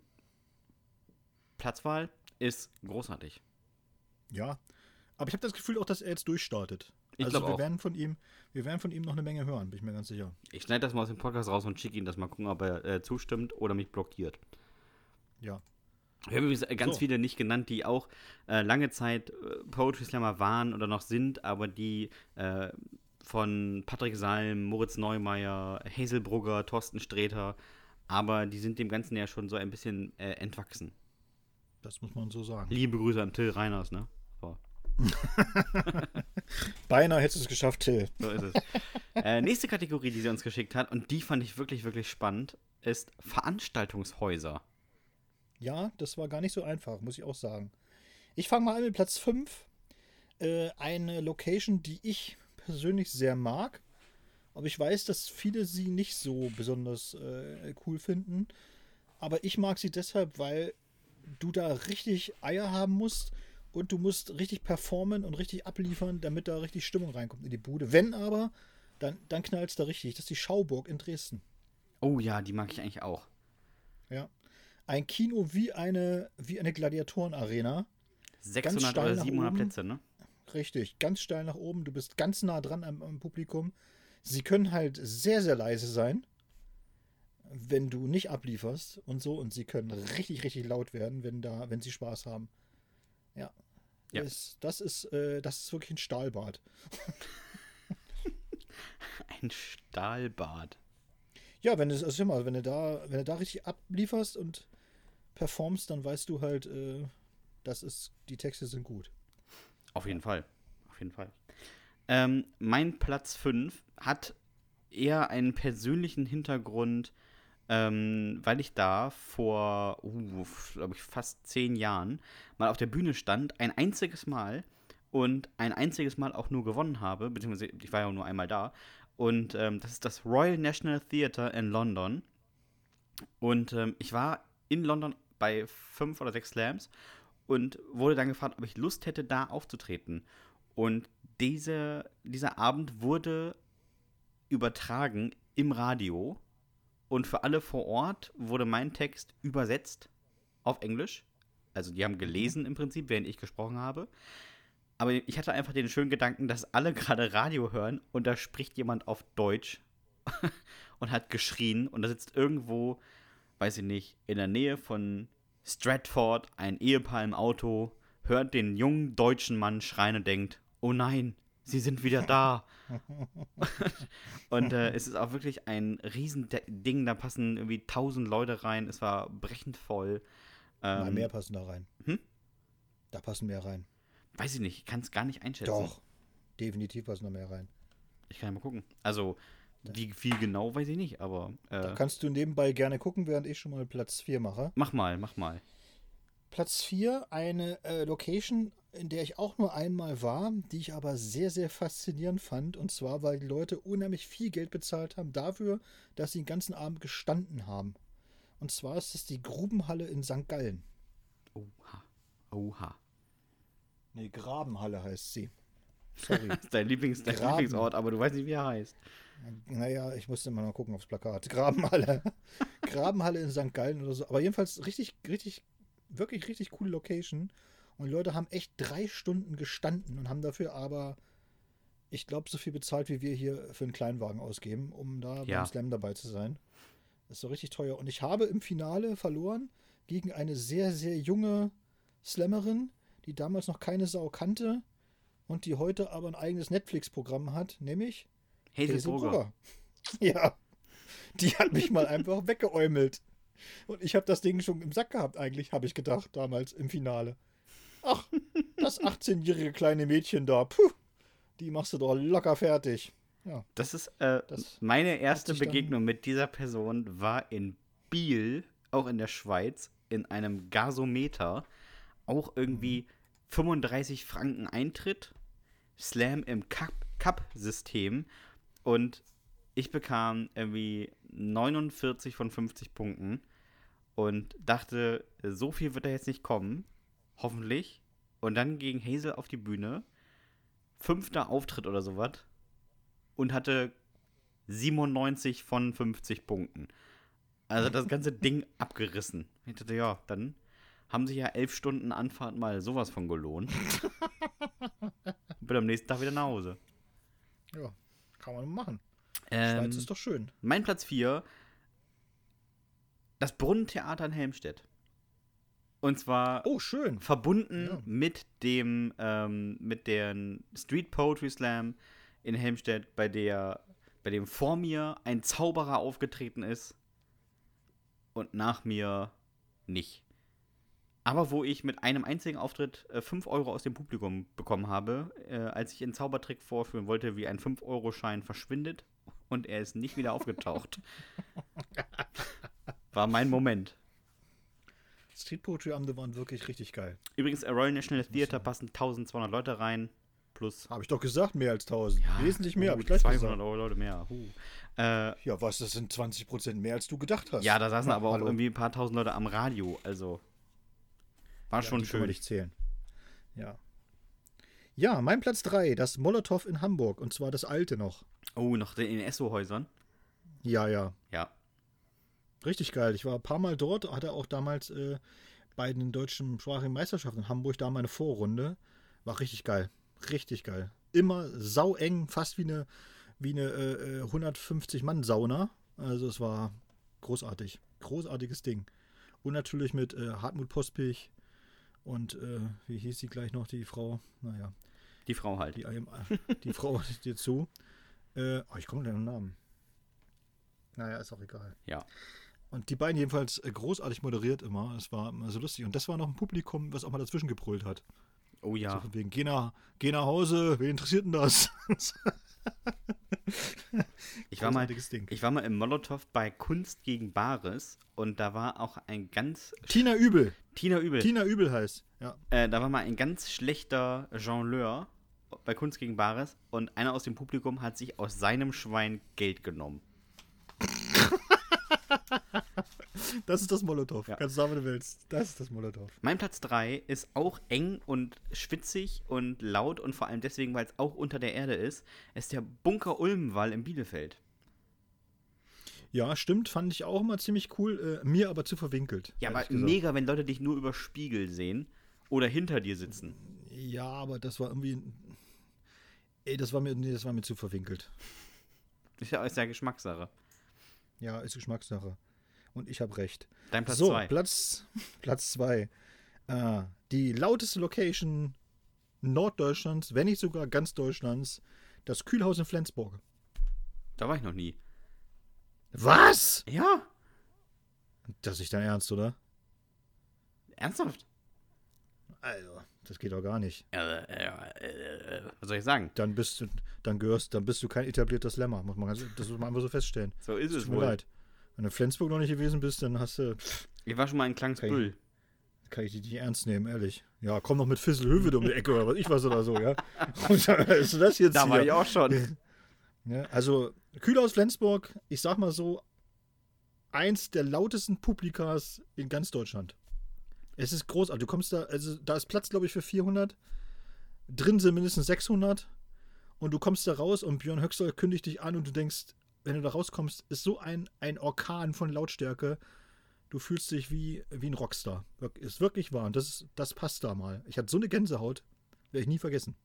Platzwahl, ist großartig. Ja. Aber ich habe das Gefühl auch, dass er jetzt durchstartet. Ich also wir auch. werden von ihm, wir werden von ihm noch eine Menge hören, bin ich mir ganz sicher. Ich schneide das mal aus dem Podcast raus und schicke ihn das mal gucken, ob er äh, zustimmt oder mich blockiert. Ja. Wir haben übrigens ganz So. viele nicht genannt, die auch äh, lange Zeit äh, Poetry Slammer waren oder noch sind, aber die äh, von Patrick Salm, Moritz Neumeier, Hazel Brugger, Thorsten Sträter, aber die sind dem Ganzen ja schon so ein bisschen äh, entwachsen. Das muss man so sagen. Liebe Grüße an Till Reiners, ne? So, Beinahe hättest du es geschafft, Till. so ist es. äh, nächste Kategorie, die sie uns geschickt hat, und die fand ich wirklich, wirklich spannend, ist Veranstaltungshäuser. Ja, das war gar nicht so einfach, muss ich auch sagen. Ich fange mal an mit Platz 5. Äh, eine Location, die ich persönlich sehr mag. Aber ich weiß, dass viele sie nicht so besonders äh, cool finden. Aber ich mag sie deshalb, weil du da richtig Eier haben musst und du musst richtig performen und richtig abliefern, damit da richtig Stimmung reinkommt in die Bude. Wenn aber, dann, dann knallt es da richtig. Das ist die Schauburg in Dresden. Oh ja, die mag ich eigentlich auch. Ja. Ein Kino wie eine, wie eine Gladiatorenarena. 600 steil oder nach 700 oben. Plätze, ne? Richtig, ganz steil nach oben. Du bist ganz nah dran am, am Publikum. Sie können halt sehr, sehr leise sein, wenn du nicht ablieferst und so. Und sie können richtig, richtig laut werden, wenn, da, wenn sie Spaß haben. Ja. Ja. Das, das, ist, äh, das ist wirklich ein Stahlbad. Ein Stahlbad. Ja, wenn du, also immer, wenn du da, wenn du da richtig ablieferst und performst, dann weißt du halt, äh, das ist, die Texte sind gut. Auf jeden Fall. Auf jeden Fall. Ähm, mein Platz 5 hat eher einen persönlichen Hintergrund, ähm, weil ich da vor, uh, glaube ich, fast zehn Jahren mal auf der Bühne stand, ein einziges Mal und ein einziges Mal auch nur gewonnen habe, beziehungsweise ich war ja auch nur einmal da. Und ähm, das ist das Royal National Theatre in London. Und ähm, ich war in London bei fünf oder sechs Slams und wurde dann gefragt, ob ich Lust hätte, da aufzutreten. Und diese, dieser Abend wurde übertragen im Radio und für alle vor Ort wurde mein Text übersetzt auf Englisch. Also die haben gelesen im Prinzip, während ich gesprochen habe. Aber ich hatte einfach den schönen Gedanken, dass alle gerade Radio hören und da spricht jemand auf Deutsch und hat geschrien und da sitzt irgendwo, weiß ich nicht, in der Nähe von Stratford ein Ehepaar im Auto, hört den jungen deutschen Mann schreien und denkt, oh nein, sie sind wieder da. und äh, es ist auch wirklich ein Riesending, da passen irgendwie tausend Leute rein, es war brechend voll. Ähm, mehr passen da rein. hm? Da passen mehr rein. Weiß ich nicht, ich kann es gar nicht einschätzen. Doch. Definitiv passen da mehr rein. Ich kann ja mal gucken. Also, wie viel genau, weiß ich nicht, aber Da äh, kannst du nebenbei gerne gucken, während ich schon mal Platz 4 mache. mach mal, mach mal. Platz 4, eine äh, Location, in der ich auch nur einmal war, die ich aber sehr, sehr faszinierend fand. Und zwar, weil die Leute unheimlich viel Geld bezahlt haben dafür, dass sie den ganzen Abend gestanden haben. Und zwar ist es die Grubenhalle in St. Gallen. Oha. Oha. Nee, Grabenhalle heißt sie. Sorry. Das ist dein, Lieblings, dein. Lieblingsort, aber du weißt nicht, wie er heißt. Naja, ich musste mal gucken aufs Plakat. Grabenhalle. Grabenhalle in St. Gallen oder so. Aber jedenfalls richtig, richtig, wirklich richtig coole Location. Und die Leute haben echt drei Stunden gestanden und haben dafür aber, ich glaube, so viel bezahlt, wie wir hier für einen Kleinwagen ausgeben, um da Ja. beim Slam dabei zu sein. Das ist so richtig teuer. Und ich habe im Finale verloren gegen eine sehr, sehr junge Slammerin, die damals noch keine Sau kannte und die heute aber ein eigenes Netflix-Programm hat, nämlich Hazel Hazel Brugger. Brugger. Ja. Die hat mich mal einfach weggeäumelt. Und ich habe das Ding schon im Sack gehabt, eigentlich, habe ich gedacht, damals im Finale. Ach, das 18-jährige kleine Mädchen da, puh, die machst du doch locker fertig. Ja, Das ist äh, Das meine erste Begegnung mit dieser Person war in Biel, auch in der Schweiz, in einem Gasometer. Auch irgendwie 35 Franken Eintritt, Slam im Cup- Cup-System und ich bekam irgendwie 49 von 50 Punkten und dachte, so viel wird da jetzt nicht kommen. Hoffentlich. Und dann ging Hazel auf die Bühne. Fünfter Auftritt oder sowas. Und hatte 97 von 50 Punkten. Also das ganze Ding abgerissen. Ich dachte, ja, dann haben sich ja elf Stunden Anfahrt mal sowas von gelohnt. Bin am nächsten Tag wieder nach Hause. ja, kann man machen. Ähm, Schweiz ist doch schön. mein Platz 4, das Brunnentheater in Helmstedt. Und zwar Oh, schön. verbunden Ja. mit dem ähm, mit dem Street Poetry Slam in Helmstedt, bei der bei dem vor mir ein Zauberer aufgetreten ist und nach mir nicht. Aber wo ich mit einem einzigen Auftritt 5 Euro aus dem Publikum bekommen habe, äh, als ich einen Zaubertrick vorführen wollte, wie ein 5-Euro-Schein verschwindet und er ist nicht wieder aufgetaucht. War mein Moment. Street Poetry Abende waren wirklich richtig geil. Übrigens, Royal National Theatre passen 1200 Leute rein, plus Habe ich doch gesagt, mehr als 1000. Wesentlich mehr, oh, habe ich gleich 200 gesagt. Euro Leute mehr. Huh. Äh, Ja, was, das sind 20% mehr, als du gedacht hast. ja, da saßen Na, aber auch hallo. irgendwie ein paar tausend Leute am Radio, also war Ja, schon die kann man schön. nicht zählen. Ja. Ja, mein Platz 3, das Molotow in Hamburg. Und zwar das alte noch. Oh, noch in den Esso-Häusern. Ja, ja. Ja. Richtig geil. Ich war ein paar Mal dort, hatte auch damals äh, bei den deutschen sprachigen Meisterschaften in Hamburg da meine Vorrunde. War richtig geil. Richtig geil. Immer saueng, fast wie eine, wie eine äh, äh, 150-Mann-Sauna. Also es war großartig. Großartiges Ding. Und natürlich mit äh, Hartmut Pospich und äh, wie hieß sie gleich noch, die Frau? Naja, Die Frau halt. die, einem- die Frau dir zu. Äh, oh, ich komme mit den Namen. Naja, ist auch egal. Ja. Und die beiden jedenfalls äh, großartig moderiert immer. Es war immer so lustig. Und das war noch ein Publikum, was auch mal dazwischen gebrüllt hat. Oh So ja. von wegen, geh nach, geh nach Hause, wen interessiert denn das? Ich war, mal, ich war mal im Molotow bei Kunst gegen Bares und da war auch ein ganz. Tina Übel. Tina Übel. Tina Übel heißt. Ja. Äh, da war mal ein ganz schlechter Jongleur bei Kunst gegen Bares und einer aus dem Publikum hat sich aus seinem Schwein Geld genommen. Das ist das Molotow. Ja. Kannst du sagen, wenn du willst. Das ist das Molotow. Mein Platz 3 ist auch eng und schwitzig und laut und vor allem deswegen, weil es auch unter der Erde ist, ist der Bunker Ulmenwall in Bielefeld. Ja, stimmt. Fand ich auch immer ziemlich cool. Äh, mir aber zu verwinkelt. Ja, aber mega, wenn Leute dich nur über Spiegel sehen oder hinter dir sitzen. Ja, aber das war irgendwie. Ey, das war mir, nee, das war mir zu verwinkelt. Ist ja, ist ja Geschmackssache. Ja, ist Geschmackssache. Und ich habe recht. Dein Platz so, 2. Platz Platz zwei. Äh, die lauteste Location Norddeutschlands, wenn nicht sogar ganz Deutschlands, das Kühlhaus in Flensburg. Da war ich noch nie. Was? Ja, Das ist nicht dein Ernst, oder? ernsthaft? Also, das geht doch gar nicht. Äh, äh, äh, äh, was soll ich sagen? Dann bist du, dann gehörst, dann bist du kein etablierter Slammer. Muss man ganz, das muss man einfach so feststellen. So ist es Tut mir wohl. leid. Wenn du in Flensburg noch nicht gewesen bist, dann hast du, Ich war schon mal in Klangsbüll. kann ich dich nicht ernst nehmen, ehrlich. Ja, komm noch mit Fisselhöwe um die Ecke oder was ich was oder so, ja. Und dann ist das jetzt Da war hier. ich auch schon. Ja, also, Kühlhaus Flensburg, ich sag mal so, eins der lautesten Publikas in ganz Deutschland. Es ist großartig. Du kommst da, also da ist Platz, glaube ich, für 400. Drin sind mindestens 600. Und du kommst da raus und Björn Höxler kündigt dich an und du denkst, wenn du da rauskommst, ist so ein, ein Orkan von Lautstärke. Du fühlst dich wie, wie ein Rockstar. Ist wirklich wahr. Und das, ist, das passt da mal. Ich hatte so eine Gänsehaut. Werde ich nie vergessen.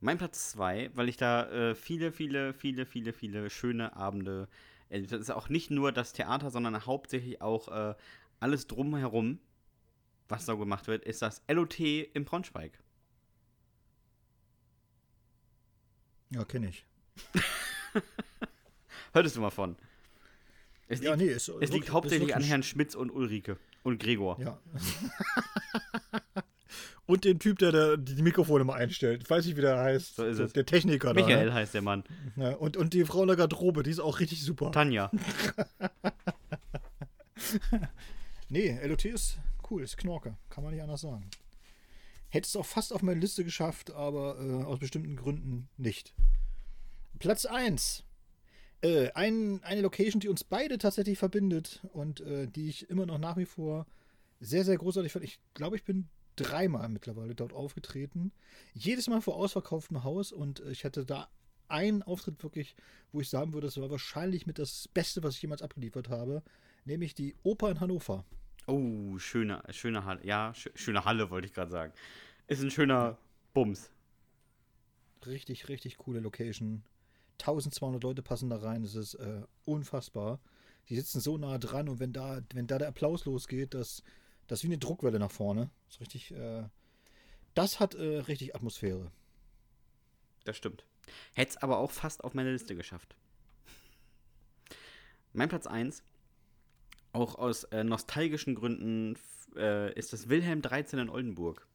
Mein Platz 2, weil ich da äh, viele, viele, viele, viele, viele schöne Abende. Äh, das ist auch nicht nur das Theater, sondern hauptsächlich auch äh, alles drumherum, was da gemacht wird, ist das LOT in Braunschweig. Ja, kenne ich. Hörtest du mal von? Es Ja, liegt, nee, ist, es liegt hauptsächlich an Herrn Schmitz und Ulrike und Gregor. Ja. Und den Typ, der, da die Mikrofone mal einstellt. Ich weiß nicht, wie der heißt. So ist der, es. der Techniker Michael da. heißt der Mann. Ne? Ja, und, und die Frau in der Garderobe, die ist auch richtig super. Tanja. Nee, LOT ist cool, ist Knorke. Kann man nicht anders sagen. Hätte es auch fast auf meine Liste geschafft, aber äh, aus bestimmten Gründen nicht. Platz 1. Äh, ein, eine Location, die uns beide tatsächlich verbindet und äh, die ich immer noch nach wie vor sehr, sehr großartig fand. Ich glaube, ich bin dreimal mittlerweile dort aufgetreten. Jedes Mal vor ausverkauftem Haus und äh, ich hatte da einen Auftritt wirklich, wo ich sagen würde, das war wahrscheinlich mit das Beste, was ich jemals abgeliefert habe, nämlich die Oper in Hannover. Oh, schöne, schöne Halle. Ja, schö- schöne Halle wollte ich gerade sagen. Ist ein schöner Bums. Richtig, richtig coole Location. 1200 Leute passen da rein. Es ist äh, unfassbar. die sitzen so nah dran und wenn da, wenn da der Applaus losgeht, das, das ist wie eine Druckwelle nach vorne. Das ist richtig, äh, das hat äh, richtig Atmosphäre. Das stimmt. Hätte es aber auch fast auf meine Liste geschafft. Mein Platz 1, auch aus äh, nostalgischen Gründen, äh, ist das Wilhelm 13 in Oldenburg.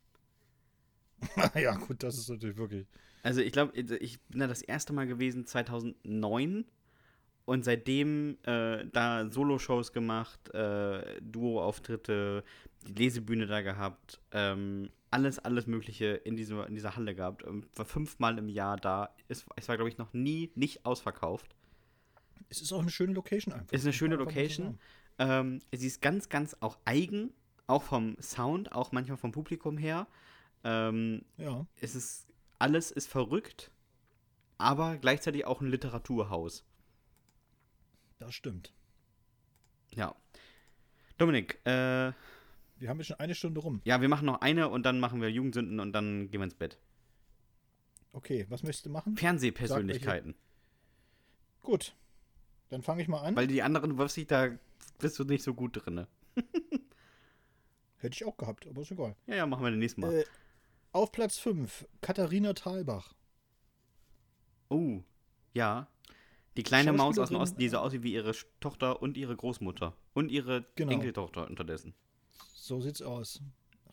ja, gut, das ist natürlich wirklich. Also ich glaube, ich bin da das erste Mal gewesen 2009 und seitdem äh, da Solo-Shows gemacht, äh, Duo-Auftritte, die Lesebühne da gehabt, ähm, alles, alles Mögliche in, dieser in dieser Halle gehabt. Ähm, War fünfmal im Jahr da. Es, es war, glaube ich, noch nie nicht ausverkauft. Es ist auch eine schöne Location einfach. Ist eine schöne Location. Ähm, sie ist ganz, ganz auch eigen, auch vom Sound, auch manchmal vom Publikum her. Ähm, Ja, es ist, alles ist verrückt, aber gleichzeitig auch ein Literaturhaus. das stimmt. Ja. Dominik, äh, Wir haben jetzt schon eine Stunde rum. ja, wir machen noch eine und dann machen wir Jugendsünden und dann gehen wir ins Bett. Okay, was möchtest du machen? Fernsehpersönlichkeiten. Gut, dann fange ich mal an. Weil die anderen, was ich da, bist du nicht so gut drin. Hätte ich auch gehabt, aber ist egal. Ja, ja, machen wir das nächste Mal. Äh, auf Platz 5, Katharina Thalbach. oh, ja. Die kleine Maus aus dem Osten, die so aussieht wie ihre Tochter und ihre Großmutter. Und ihre Genau. Enkeltochter unterdessen. So sieht's aus.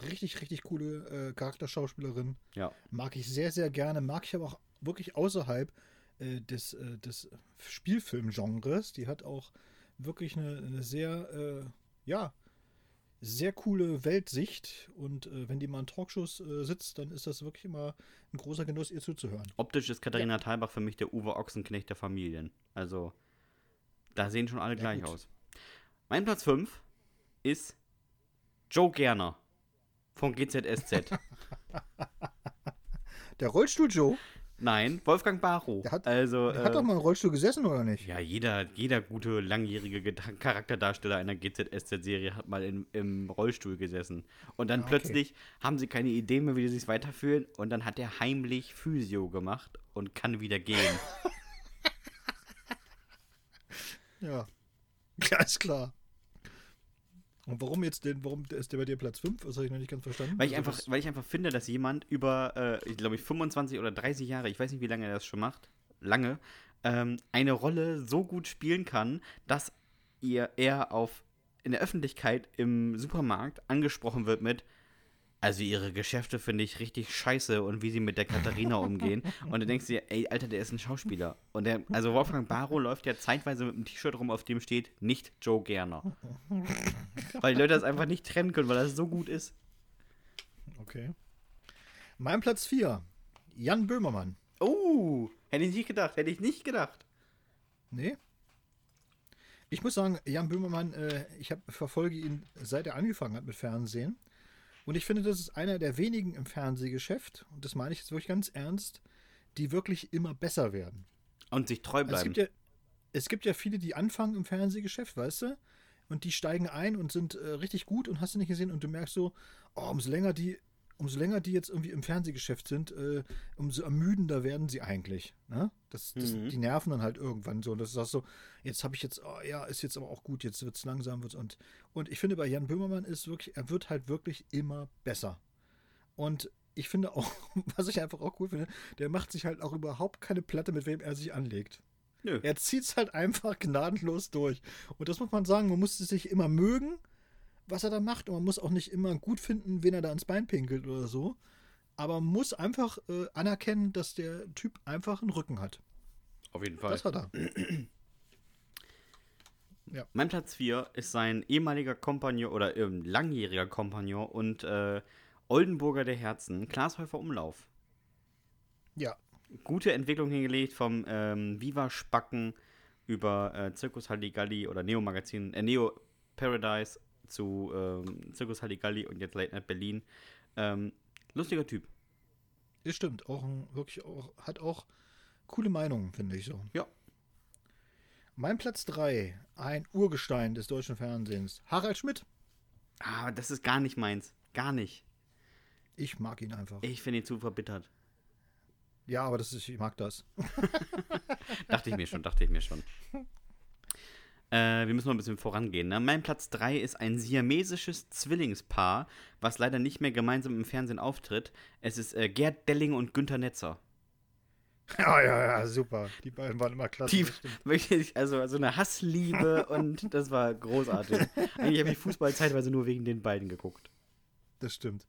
Richtig, richtig coole äh, Charakterschauspielerin. Ja. Mag ich sehr, sehr gerne. Mag ich aber auch wirklich außerhalb äh, des, äh, des Spielfilmgenres. Die hat auch wirklich eine, eine sehr, äh, ja, sehr coole Weltsicht. Und äh, wenn die mal in Talkshows äh, sitzt, dann ist das wirklich immer ein großer Genuss, ihr zuzuhören. Optisch ist Katharina Thalbach für mich der Uwe Ochsenknecht der Familien. Also, da sehen schon alle Ja, gleich gut. aus. Mein Platz 5 ist Joe Gerner von GZSZ. Der Rollstuhl Joe, Nein, Wolfgang Barrow. Der hat- also, der hat äh, doch mal im Rollstuhl gesessen, oder nicht? ja, jeder, jeder gute, langjährige Charakterdarsteller einer GZSZ-Serie hat mal in, im Rollstuhl gesessen. Und dann Ah, okay. plötzlich haben sie keine Idee mehr, wie sie sich weiterführen. Und dann hat er heimlich Physio gemacht und kann wieder gehen. Ja. Ja, ist klar. Und warum jetzt denn, warum ist der bei dir Platz 5? Das habe ich noch nicht ganz verstanden. Weil ich, Also einfach, weil ich einfach finde, dass jemand über, äh, ich glaube, 25 oder 30 Jahre, ich weiß nicht, wie lange er das schon macht, lange, ähm, eine Rolle so gut spielen kann, dass ihr er auf in der Öffentlichkeit im Supermarkt angesprochen wird mit also ihre Geschäfte finde ich richtig scheiße und wie sie mit der Katharina umgehen. Und du denkst dir, ey, Alter, der ist ein Schauspieler. Und der, also Wolfgang Barrow läuft ja zeitweise mit einem T-Shirt rum, auf dem steht nicht Joe Gerner. weil die Leute das einfach nicht trennen können, weil das so gut ist. Okay. Mein Platz 4. Jan Böhmermann. Oh, hätte ich nicht gedacht, hätte ich nicht gedacht. Nee. Ich muss sagen, Jan Böhmermann, äh, ich hab, verfolge ihn, seit er angefangen hat mit Fernsehen. Und ich finde, das ist einer der wenigen im Fernsehgeschäft, und das meine ich jetzt wirklich ganz ernst, die wirklich immer besser werden. Und sich treu Also es, bleiben. gibt ja, es gibt ja viele, die anfangen im Fernsehgeschäft, weißt du? Und die steigen ein und sind äh, richtig gut und hast du nicht gesehen und du merkst so, oh, umso länger die, umso länger die jetzt irgendwie im Fernsehgeschäft sind, äh, umso ermüdender werden sie eigentlich. Ne? Das, das, Mhm. Die nerven dann halt irgendwann so. Und das ist auch so, jetzt habe ich jetzt, oh, ja, ist jetzt aber auch gut, jetzt wird es langsam. Wird's, und, und ich finde, bei Jan Böhmermann ist wirklich, er wird halt wirklich immer besser. Und ich finde auch, was ich einfach auch cool finde, der macht sich halt auch überhaupt keine Platte, mit wem er sich anlegt. Nö. Er zieht es halt einfach gnadenlos durch. Und das muss man sagen, man muss es sich immer mögen, was er da macht. Und man muss auch nicht immer gut finden, wen er da ins Bein pinkelt oder so. Aber man muss einfach äh, anerkennen, dass der Typ einfach einen Rücken hat. Auf jeden Fall. Das hat er. Mein Platz 4 ist sein ehemaliger Kompagnon oder ähm, langjähriger Kompagnon und äh, Oldenburger der Herzen, Klaas Häufer Umlauf. Ja. Gute Entwicklung hingelegt vom ähm, Viva Spacken über äh, Zirkus Halligalli oder Neo Magazin, äh, Neo Paradise zu ähm, Zirkus Halligalli und jetzt Late Night Berlin. Ähm, lustiger Typ. Das stimmt. Auch ein, wirklich auch, hat auch coole Meinungen, finde ich so. Ja. Mein Platz 3, ein Urgestein des deutschen Fernsehens. Harald Schmidt. Ah, das ist gar nicht meins. Gar nicht. Ich mag ihn einfach. Ich finde ihn zu verbittert. Ja, aber das ist, ich mag das. Dachte ich mir schon, dachte ich mir schon. Äh, wir müssen noch ein bisschen vorangehen. Ne? Mein Platz 3 ist ein siamesisches Zwillingspaar, was leider nicht mehr gemeinsam im Fernsehen auftritt. Es ist äh, Gerd Delling und Günther Netzer. Ja, ja, ja, super. Die beiden waren immer klasse. Die, also so eine Hassliebe und das war großartig. Eigentlich habe ich Fußball zeitweise nur wegen den beiden geguckt. Das stimmt.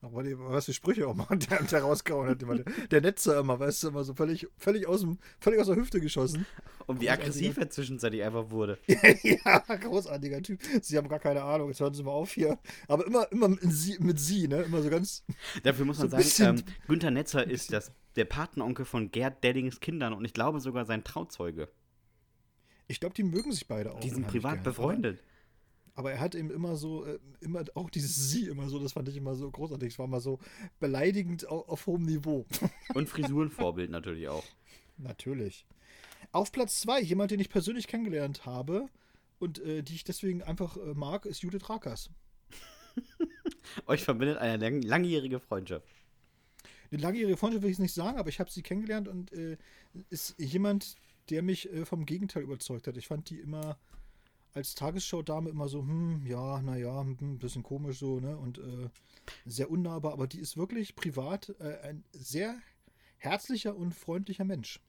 Aber die, was für Sprüche auch mal der, der rausgehauen hat. Der, der Netzer immer, weißt du, immer so völlig, völlig, aus dem, völlig aus der Hüfte geschossen. Und wie aggressiv er zwischenzeitlich einfach wurde. ja, großartiger Typ. Sie haben gar keine Ahnung, jetzt hören Sie mal auf hier. Aber immer, immer mit sie, mit sie ne? Immer so ganz. Dafür muss man So sagen, ähm, Günther Netzer ist das, der Patenonkel von Gerd Dellings Kindern und ich glaube sogar sein Trauzeuge. Ich glaube, die mögen sich beide auch. Die sind privat gern, befreundet. Aber, aber er hat eben immer so, äh, immer auch dieses Sie immer so, das fand ich immer so großartig. Es war mal so beleidigend auf, auf hohem Niveau. Und Frisurenvorbild natürlich auch. Natürlich. Auf Platz zwei, jemand, den ich persönlich kennengelernt habe und äh, die ich deswegen einfach äh, mag, ist Judith Rakers. Euch verbindet eine lang langjährige Freundschaft. Eine langjährige Freundschaft will ich nicht sagen, aber ich habe sie kennengelernt und äh, ist jemand, der mich äh, vom Gegenteil überzeugt hat. Ich fand die immer als Tagesschau-Dame immer so, hm, ja, naja, ein bisschen komisch so, ne? Und äh, sehr unnahbar, aber die ist wirklich privat äh, ein sehr herzlicher und freundlicher Mensch.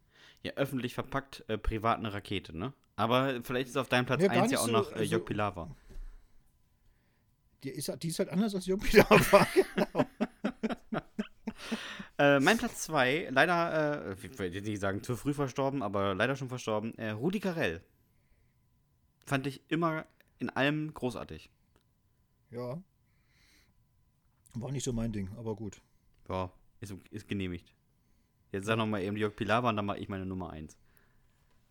Ja, öffentlich verpackt, äh, privat eine Rakete, ne? Aber vielleicht ist auf deinem Platz Ja, gar 1 ja nicht auch so, noch äh, also- Jörg Pilawa. Die ist, die ist halt anders als Jörg Pilawa. Äh, mein Platz 2, leider, äh, ich will jetzt nicht sagen zu früh verstorben, aber leider schon verstorben, äh, Rudi Carell. Fand ich immer in allem großartig. ja. War nicht so mein Ding, aber gut. Ja, ist, ist genehmigt. Jetzt sag noch mal eben Jörg Pilawa und dann mache ich meine Nummer 1.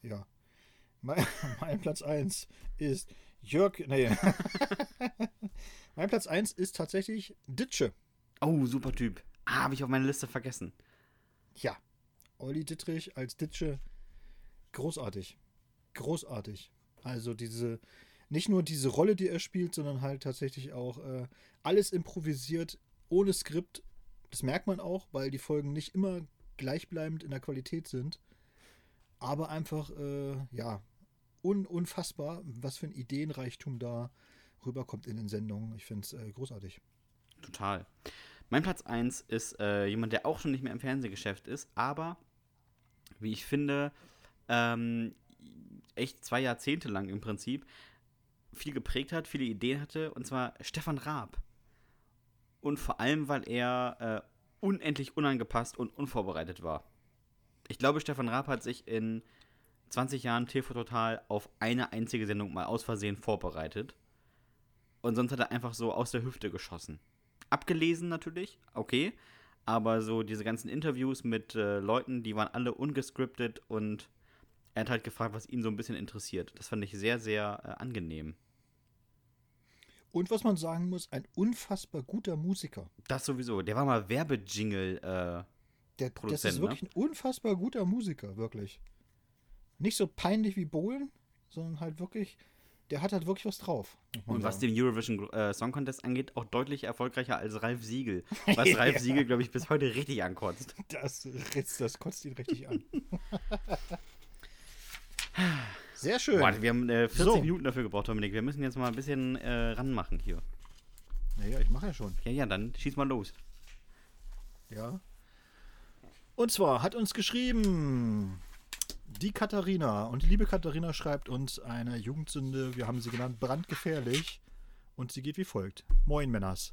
Ja. Mein, mein Platz 1 ist Jörg. Nee. mein Platz 1 ist tatsächlich Ditsche. Oh, super Typ. Ah, habe ich auf meine Liste vergessen. Ja. Olli Dittrich als Ditsche. Großartig. Großartig. Also diese, nicht nur diese Rolle, die er spielt, sondern halt tatsächlich auch äh, alles improvisiert, ohne Skript. Das merkt man auch, weil die Folgen nicht immer gleichbleibend in der Qualität sind. Aber einfach, äh, ja, un unfassbar, was für ein Ideenreichtum da rüberkommt in den Sendungen. Ich finde es äh, großartig. Total. Mein Platz 1 ist äh, jemand, der auch schon nicht mehr im Fernsehgeschäft ist, aber, wie ich finde, ähm, echt zwei Jahrzehnte lang im Prinzip viel geprägt hat, viele Ideen hatte, und zwar Stefan Raab. Und vor allem, weil er äh, unendlich unangepasst und unvorbereitet war. Ich glaube, Stefan Raab hat sich in 20 Jahren TV Total auf eine einzige Sendung mal aus Versehen vorbereitet. Und sonst hat er einfach so aus der Hüfte geschossen. Abgelesen natürlich, okay. Aber so diese ganzen Interviews mit äh, Leuten, die waren alle ungescriptet und er hat halt gefragt, was ihn so ein bisschen interessiert. Das fand ich sehr, sehr äh, angenehm. Und was man sagen muss, ein unfassbar guter Musiker. Das sowieso. Der war mal Werbejingle. Äh, Der, das Produzent, ist wirklich ein unfassbar guter Musiker, wirklich. Nicht so peinlich wie Bohlen, sondern halt wirklich, der hat halt wirklich was drauf. und was den Eurovision äh, Song Contest angeht, auch deutlich erfolgreicher als Ralf Siegel. Was Ralf Siegel, glaube ich, bis heute richtig ankotzt. Das, ritzt- das kotzt ihn richtig an. Sehr schön. Boah, wir haben äh, 40 So. Minuten dafür gebraucht, Dominik. Wir müssen jetzt mal ein bisschen äh, ranmachen hier. Naja, ich mache ja schon. Ja, ja, dann schieß mal los. Ja. Und zwar hat uns geschrieben die Katharina. Und die liebe Katharina schreibt uns eine Jugendsünde, wir haben sie genannt, brandgefährlich. Und sie geht wie folgt. Moin Männers.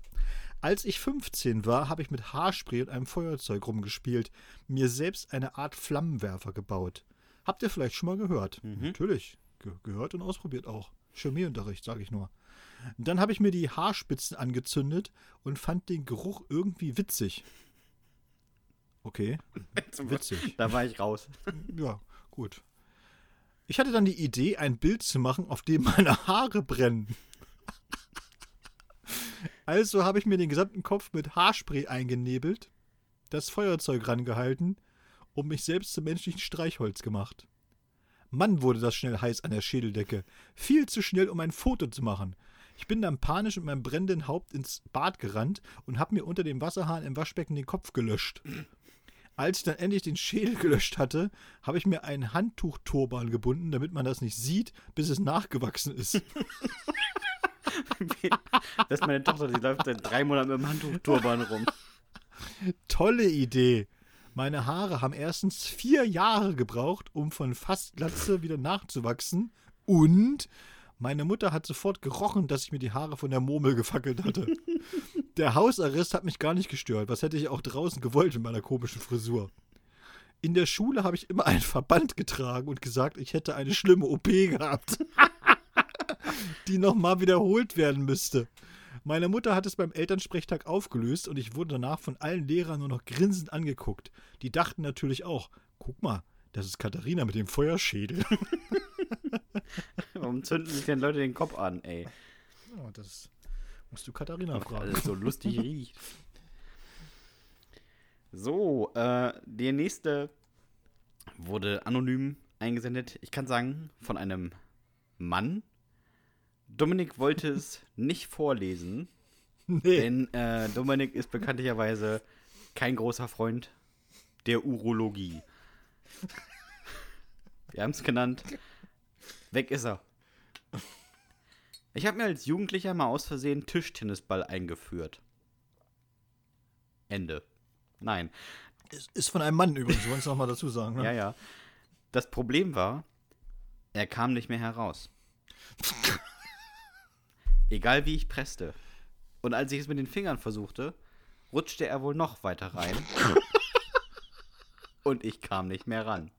Als ich 15 war, habe ich mit Haarspray und einem Feuerzeug rumgespielt, mir selbst eine Art Flammenwerfer gebaut. Habt ihr vielleicht schon mal gehört? Natürlich. Ge gehört und ausprobiert auch. Chemieunterricht, sage ich nur. Dann habe ich mir die Haarspitzen angezündet und fand den Geruch irgendwie witzig. Okay, witzig. Da war ich raus. Ja, gut. Ich hatte dann die Idee, ein Bild zu machen, auf dem meine Haare brennen. Also habe ich mir den gesamten Kopf mit Haarspray eingenebelt, das Feuerzeug rangehalten und mich selbst zum menschlichen Streichholz gemacht. Mann, wurde das schnell heiß an der Schädeldecke. Viel zu schnell, um ein Foto zu machen. Ich bin dann panisch mit meinem brennenden Haupt ins Bad gerannt und habe mir unter dem Wasserhahn im Waschbecken den Kopf gelöscht. Als ich dann endlich den Schädel gelöscht hatte, habe ich mir einen Handtuchturban gebunden, damit man das nicht sieht, bis es nachgewachsen ist. das ist meine Tochter, die läuft seit drei Monaten mit dem Handtuchturban rum. Tolle Idee. Meine Haare haben erstens vier Jahre gebraucht, um von fast Glatze wieder nachzuwachsen. Und meine Mutter hat sofort gerochen, dass ich mir die Haare von der Murmel gefackelt hatte. Der Hausarrest hat mich gar nicht gestört. Was hätte ich auch draußen gewollt mit meiner komischen Frisur? In der Schule habe ich immer einen Verband getragen und gesagt, ich hätte eine schlimme OP gehabt, die nochmal wiederholt werden müsste. Meine Mutter hat es beim Elternsprechtag aufgelöst und ich wurde danach von allen Lehrern nur noch grinsend angeguckt. Die dachten natürlich auch, guck mal, das ist Katharina mit dem Feuerschädel. Warum zünden sich denn Leute den Kopf an, ey? Oh, das musst du Katharina fragen. es so lustig riecht. So, äh, der nächste wurde anonym eingesendet. Ich kann sagen, von einem Mann. Dominik wollte es nicht vorlesen, Nee. denn äh, Dominik ist bekanntlicherweise kein großer Freund der Urologie. Wir haben es genannt. Weg ist er. Ich habe mir als Jugendlicher mal aus Versehen Tischtennisball eingeführt. Ende. Nein. Ist, von einem Mann übrigens, wollen wir noch mal dazu sagen. Ne? Ja, ja. Das Problem war, er kam nicht mehr heraus. Egal wie ich presste. Und als ich es mit den Fingern versuchte, rutschte er wohl noch weiter rein. Und ich kam nicht mehr ran.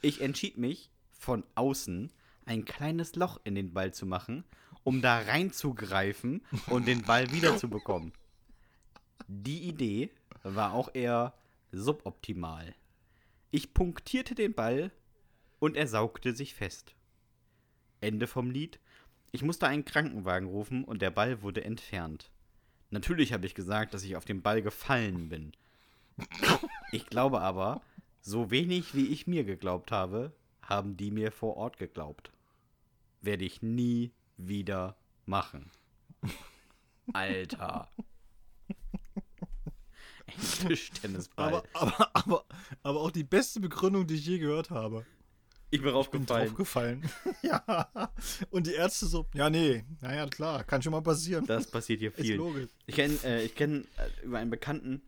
Ich entschied mich, von außen ein kleines Loch in den Ball zu machen, um da reinzugreifen und den Ball wiederzubekommen. Die Idee war auch eher suboptimal. Ich punktierte den Ball und er saugte sich fest. Ende vom Lied. Ich musste einen Krankenwagen rufen und der Ball wurde entfernt. Natürlich habe ich gesagt, dass ich auf den Ball gefallen bin. Ich glaube aber, so wenig wie ich mir geglaubt habe, haben die mir vor Ort geglaubt. Werde ich nie wieder machen. Alter. Ein Tischtennisball. Aber, aber, aber, aber auch die beste Begründung, die ich je gehört habe. Ich bin Bin raufgefallen. draufgefallen. ja. Und die Ärzte so, ja, nee, naja, klar, kann schon mal passieren. Das passiert hier ist viel. logisch. Ich kenne äh, ich kenn, äh, über einen Bekannten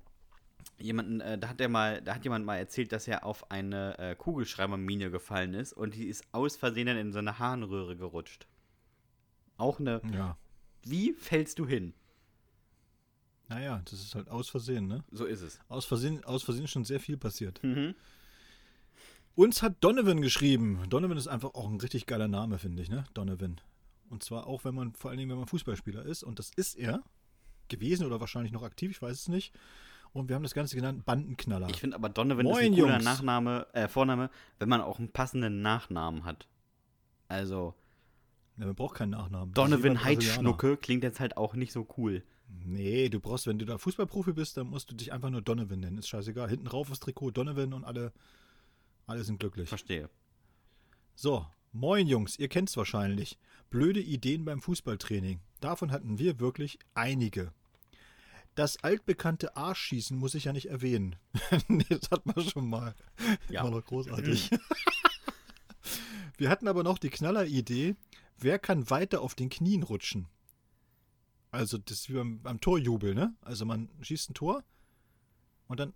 jemanden, äh, da hat der mal, da hat jemand mal erzählt, dass er auf eine äh, Kugelschreibermine gefallen ist und die ist aus Versehen dann in seine Harnröhre gerutscht. Auch eine. Ja. Wie fällst du hin? Naja, das ist halt aus Versehen, ne? So ist es. Aus Versehen, aus Versehen schon sehr viel passiert. Mhm. Uns hat Donovan geschrieben. Donovan ist einfach auch ein richtig geiler Name, finde ich, ne? Donovan. Und zwar auch, wenn man, vor allen Dingen, wenn man Fußballspieler ist. Und das ist er gewesen oder wahrscheinlich noch aktiv, ich weiß es nicht. Und wir haben das Ganze genannt Bandenknaller. Ich finde aber Donovan ist Moin, ein cooler Jungs. Nachname, äh, Vorname, wenn man auch einen passenden Nachnamen hat. Also, ja, man braucht keinen Nachnamen. Ist Donovan. Heidschnucke klingt jetzt halt auch nicht so cool. Nee, du brauchst, wenn du da Fußballprofi bist, dann musst du dich einfach nur Donovan nennen. Ist scheißegal. Hinten rauf das Trikot Donovan und alle, alle sind glücklich. Verstehe. So, moin Jungs, ihr kennt's wahrscheinlich. Blöde Ideen beim Fußballtraining. Davon hatten wir wirklich einige. Das altbekannte Arschschießen muss ich ja nicht erwähnen. das hat man schon mal. Ja. War noch großartig. wir hatten aber noch die Knalleridee, wer kann weiter auf den Knien rutschen? Also das ist wie beim, beim Torjubel, ne? Also man schießt ein Tor und dann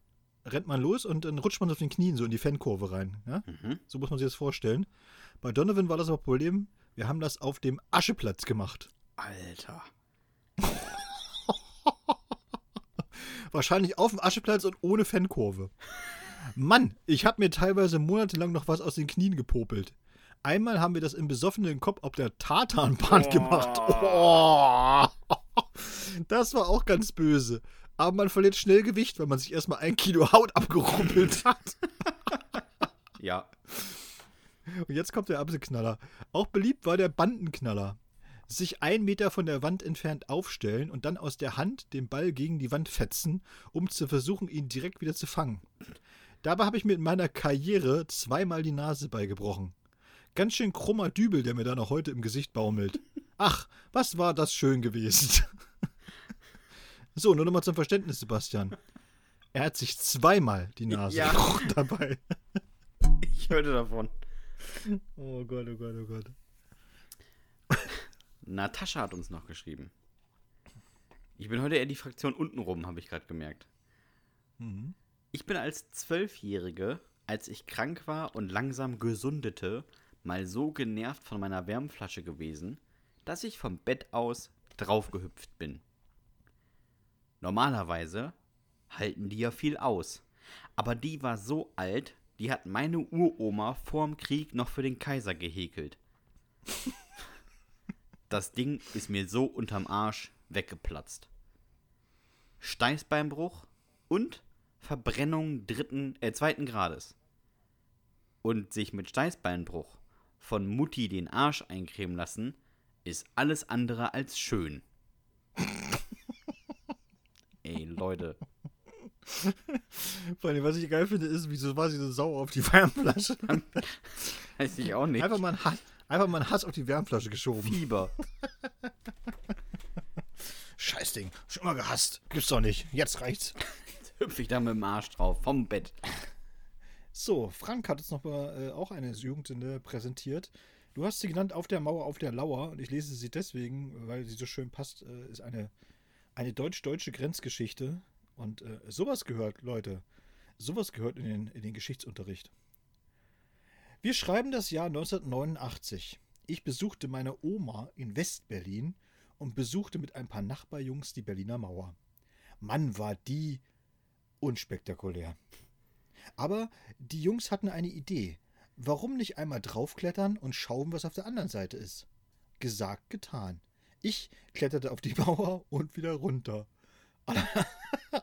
rennt man los und dann rutscht man auf den Knien so in die Fankurve rein. Ja? Mhm. So muss man sich das vorstellen. Bei Donovan war das aber Problem, wir haben das auf dem Ascheplatz gemacht. Alter. Wahrscheinlich auf dem Ascheplatz und ohne Fankurve. Mann, ich habe mir teilweise monatelang noch was aus den Knien gepopelt. Einmal haben wir das im besoffenen Kopf auf der Tatanbahn Oh. gemacht. Oh. Das war auch ganz böse. Aber man verliert schnell Gewicht, wenn man sich erstmal ein Kilo Haut abgerumpelt hat. Ja. Und jetzt kommt der Abseknaller. Auch beliebt war der Bandenknaller. Sich ein Meter von der Wand entfernt aufstellen und dann aus der Hand den Ball gegen die Wand fetzen, um zu versuchen, ihn direkt wieder zu fangen. Dabei habe ich mir in meiner Karriere zweimal die Nase beigebrochen. Ganz schön krummer Dübel, der mir da noch heute im Gesicht baumelt. Ach, was war das schön gewesen. so, nur nochmal zum Verständnis, Sebastian. Er hat sich zweimal die Nase Ja. dabei. Ich hörte davon. Oh Gott, oh Gott, oh Gott. Natascha hat uns noch geschrieben. Ich bin heute eher die Fraktion untenrum, habe ich gerade gemerkt. Mhm. Ich bin als Zwölfjährige, als ich krank war und langsam gesundete, mal so genervt von meiner Wärmflasche gewesen, dass ich vom Bett aus draufgehüpft bin. Normalerweise halten die ja viel aus. Aber die war so alt, die hat meine Uroma vorm Krieg noch für den Kaiser gehäkelt. Das Ding ist mir so unterm Arsch weggeplatzt. Steißbeinbruch und Verbrennung dritten, äh, zweiten Grades. Und sich mit Steißbeinbruch von Mutti den Arsch eincremen lassen, ist alles andere als schön. Leute. Vor allem, was ich geil finde, ist, wieso war sie so sauer auf die Wärmflasche? Weiß ich auch nicht. Einfach mal, einen Hass, einfach mal einen Hass auf die Wärmflasche geschoben. Fieber. Scheißding. Schon immer gehasst. Gibt's doch nicht. Jetzt reicht's. Hüpf ich da mit dem Arsch drauf, vom Bett. So, Frank hat uns noch mal, äh, auch eine Jugendsünde präsentiert. Du hast sie genannt auf der Mauer, auf der Lauer und ich lese sie deswegen, weil sie so schön passt, äh, ist eine, eine deutsch-deutsche Grenzgeschichte. Und äh, sowas gehört, Leute, sowas gehört in den, in den Geschichtsunterricht. Wir schreiben das Jahr 1989. Ich besuchte meine Oma in Westberlin und besuchte mit ein paar Nachbarjungs die Berliner Mauer. Mann, war die unspektakulär. Aber die Jungs hatten eine Idee. Warum nicht einmal draufklettern und schauen, was auf der anderen Seite ist? Gesagt, getan. Ich kletterte auf die Mauer und wieder runter.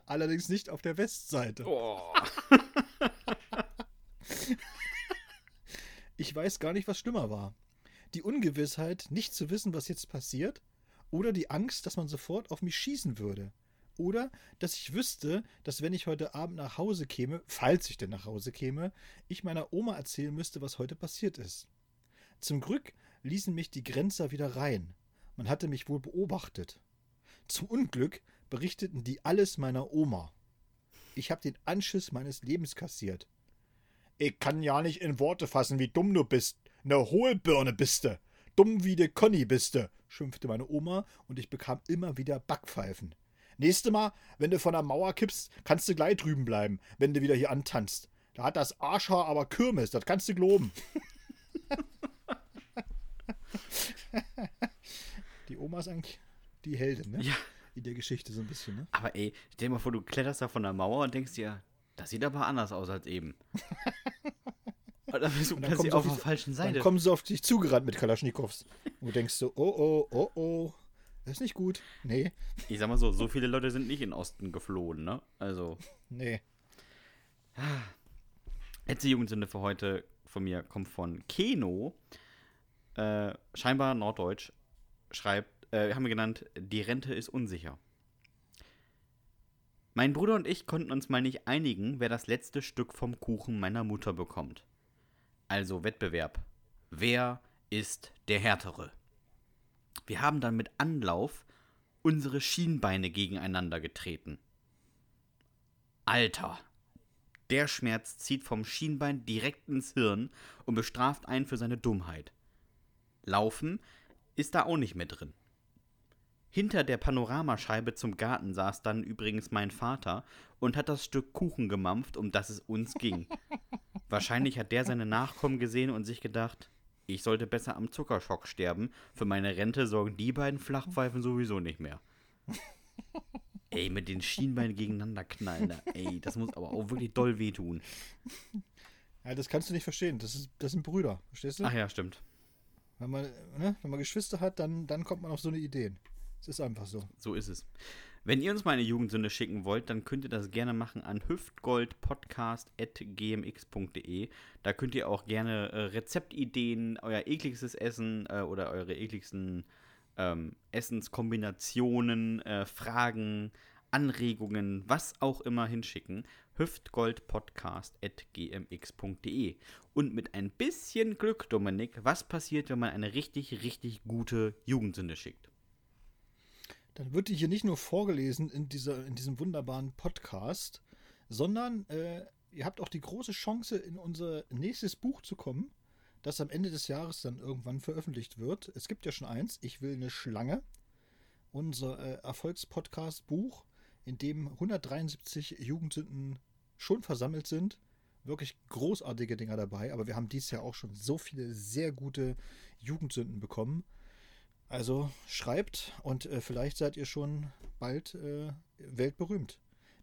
Allerdings nicht auf der Westseite. Oh. Ich weiß gar nicht, was schlimmer war. Die Ungewissheit, nicht zu wissen, was jetzt passiert, oder die Angst, dass man sofort auf mich schießen würde. Oder dass ich wüsste, dass wenn ich heute Abend nach Hause käme, falls ich denn nach Hause käme, ich meiner Oma erzählen müsste, was heute passiert ist. Zum Glück ließen mich die Grenzer wieder rein. Man hatte mich wohl beobachtet. Zum Unglück berichteten die alles meiner Oma. Ich habe den Anschiss meines Lebens kassiert. Ich kann ja nicht in Worte fassen, wie dumm du bist. Ne Hohlbirne bist du. Dumm wie de Conny bist du, schimpfte meine Oma und ich bekam immer wieder Backpfeifen. Nächste Mal, wenn du von der Mauer kippst, kannst du gleich drüben bleiben, wenn du wieder hier antanzt. Da hat das Arschhaar aber Kirmes, das kannst du globen. die Oma ist eigentlich die Heldin, ne? Ja. In der Geschichte so ein bisschen, ne? Aber ey, stell dir mal vor, du kletterst da von der Mauer und denkst dir, das sieht aber anders aus als eben. Und dann bist du dann plötzlich auf auf der falschen Dann Seite. kommen sie auf dich zugerannt mit Kalaschnikows. Und du denkst so, oh oh, oh oh, das ist nicht gut. Nee, Ich sag mal so, so viele Leute sind nicht in Osten geflohen, ne? Also, nee. letzte Jugendsünde für heute von mir kommt von Keno. Äh, scheinbar Norddeutsch. Schreibt, äh, haben wir genannt, die Rente ist unsicher. Mein Bruder und ich konnten uns mal nicht einigen, wer das letzte Stück vom Kuchen meiner Mutter bekommt. Also Wettbewerb. Wer ist der Härtere? Wir haben dann mit Anlauf unsere Schienbeine gegeneinander getreten. Alter! Der Schmerz zieht vom Schienbein direkt ins Hirn und bestraft einen für seine Dummheit. Laufen ist da auch nicht mehr drin. Hinter der Panoramascheibe zum Garten saß dann übrigens mein Vater und hat das Stück Kuchen gemampft, um das es uns ging. Wahrscheinlich hat der seine Nachkommen gesehen und sich gedacht, ich sollte besser am Zuckerschock sterben. Für meine Rente sorgen die beiden Flachpfeifen sowieso nicht mehr. Ey, mit den Schienbeinen gegeneinander knallen. da. Ey, das muss aber auch wirklich doll wehtun. Ja, das kannst du nicht verstehen. Das, ist, das sind Brüder, verstehst du? Ach ja, stimmt. Wenn, man, ne? Wenn man Geschwister hat, dann, dann kommt man auf so eine Ideen. Es ist einfach so. So ist es. Wenn ihr uns mal eine Jugendsünde schicken wollt, dann könnt ihr das gerne machen an hüftgoldpodcast.gmx.de. Da könnt ihr auch gerne äh, Rezeptideen, euer ekligstes Essen äh, oder eure ekligsten ähm, Essenskombinationen, äh, Fragen, Anregungen, was auch immer hinschicken. hüftgoldpodcast.gmx.de. Und mit ein bisschen Glück, Dominik, was passiert, wenn man eine richtig, richtig gute Jugendsünde schickt? Dann wird die hier nicht nur vorgelesen in, dieser, in diesem wunderbaren Podcast, sondern äh, ihr habt auch die große Chance, in unser nächstes Buch zu kommen, das am Ende des Jahres dann irgendwann veröffentlicht wird. Es gibt ja schon eins, Ich will eine Schlange, unser äh, Erfolgspodcast-Buch, in dem 173 Jugendsünden schon versammelt sind. Wirklich großartige Dinger dabei, aber wir haben dieses Jahr auch schon so viele sehr gute Jugendsünden bekommen. Also schreibt und äh, vielleicht seid ihr schon bald äh, weltberühmt.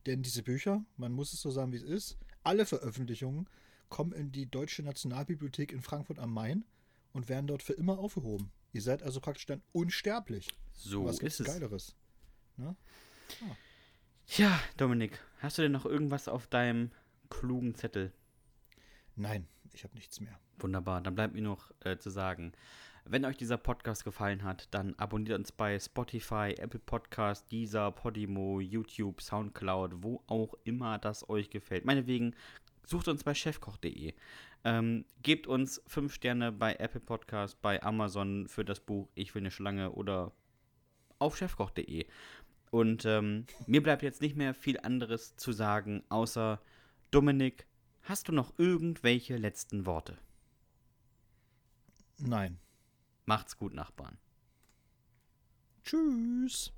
Denn diese Bücher, man muss es so sagen, wie es ist, alle Veröffentlichungen kommen in die Deutsche Nationalbibliothek in Frankfurt am Main und werden dort für immer aufgehoben. Ihr seid also praktisch dann unsterblich. So Was ist es. Geileres? Ne? Ja, Dominik, hast du denn noch irgendwas auf deinem klugen Zettel? Nein, ich habe nichts mehr. Wunderbar, dann bleibt mir noch äh, zu sagen, wenn euch dieser Podcast gefallen hat, dann abonniert uns bei Spotify, Apple Podcast, Deezer, Podimo, YouTube, Soundcloud, wo auch immer das euch gefällt. Meinetwegen sucht uns bei chefkoch.de. Ähm, gebt uns 5 Sterne bei Apple Podcast, bei Amazon für das Buch Ich will eine Schlange oder auf chefkoch.de. Und ähm, mir bleibt jetzt nicht mehr viel anderes zu sagen, außer Dominik, hast du noch irgendwelche letzten Worte? Nein. Macht's gut, Nachbarn. Tschüss.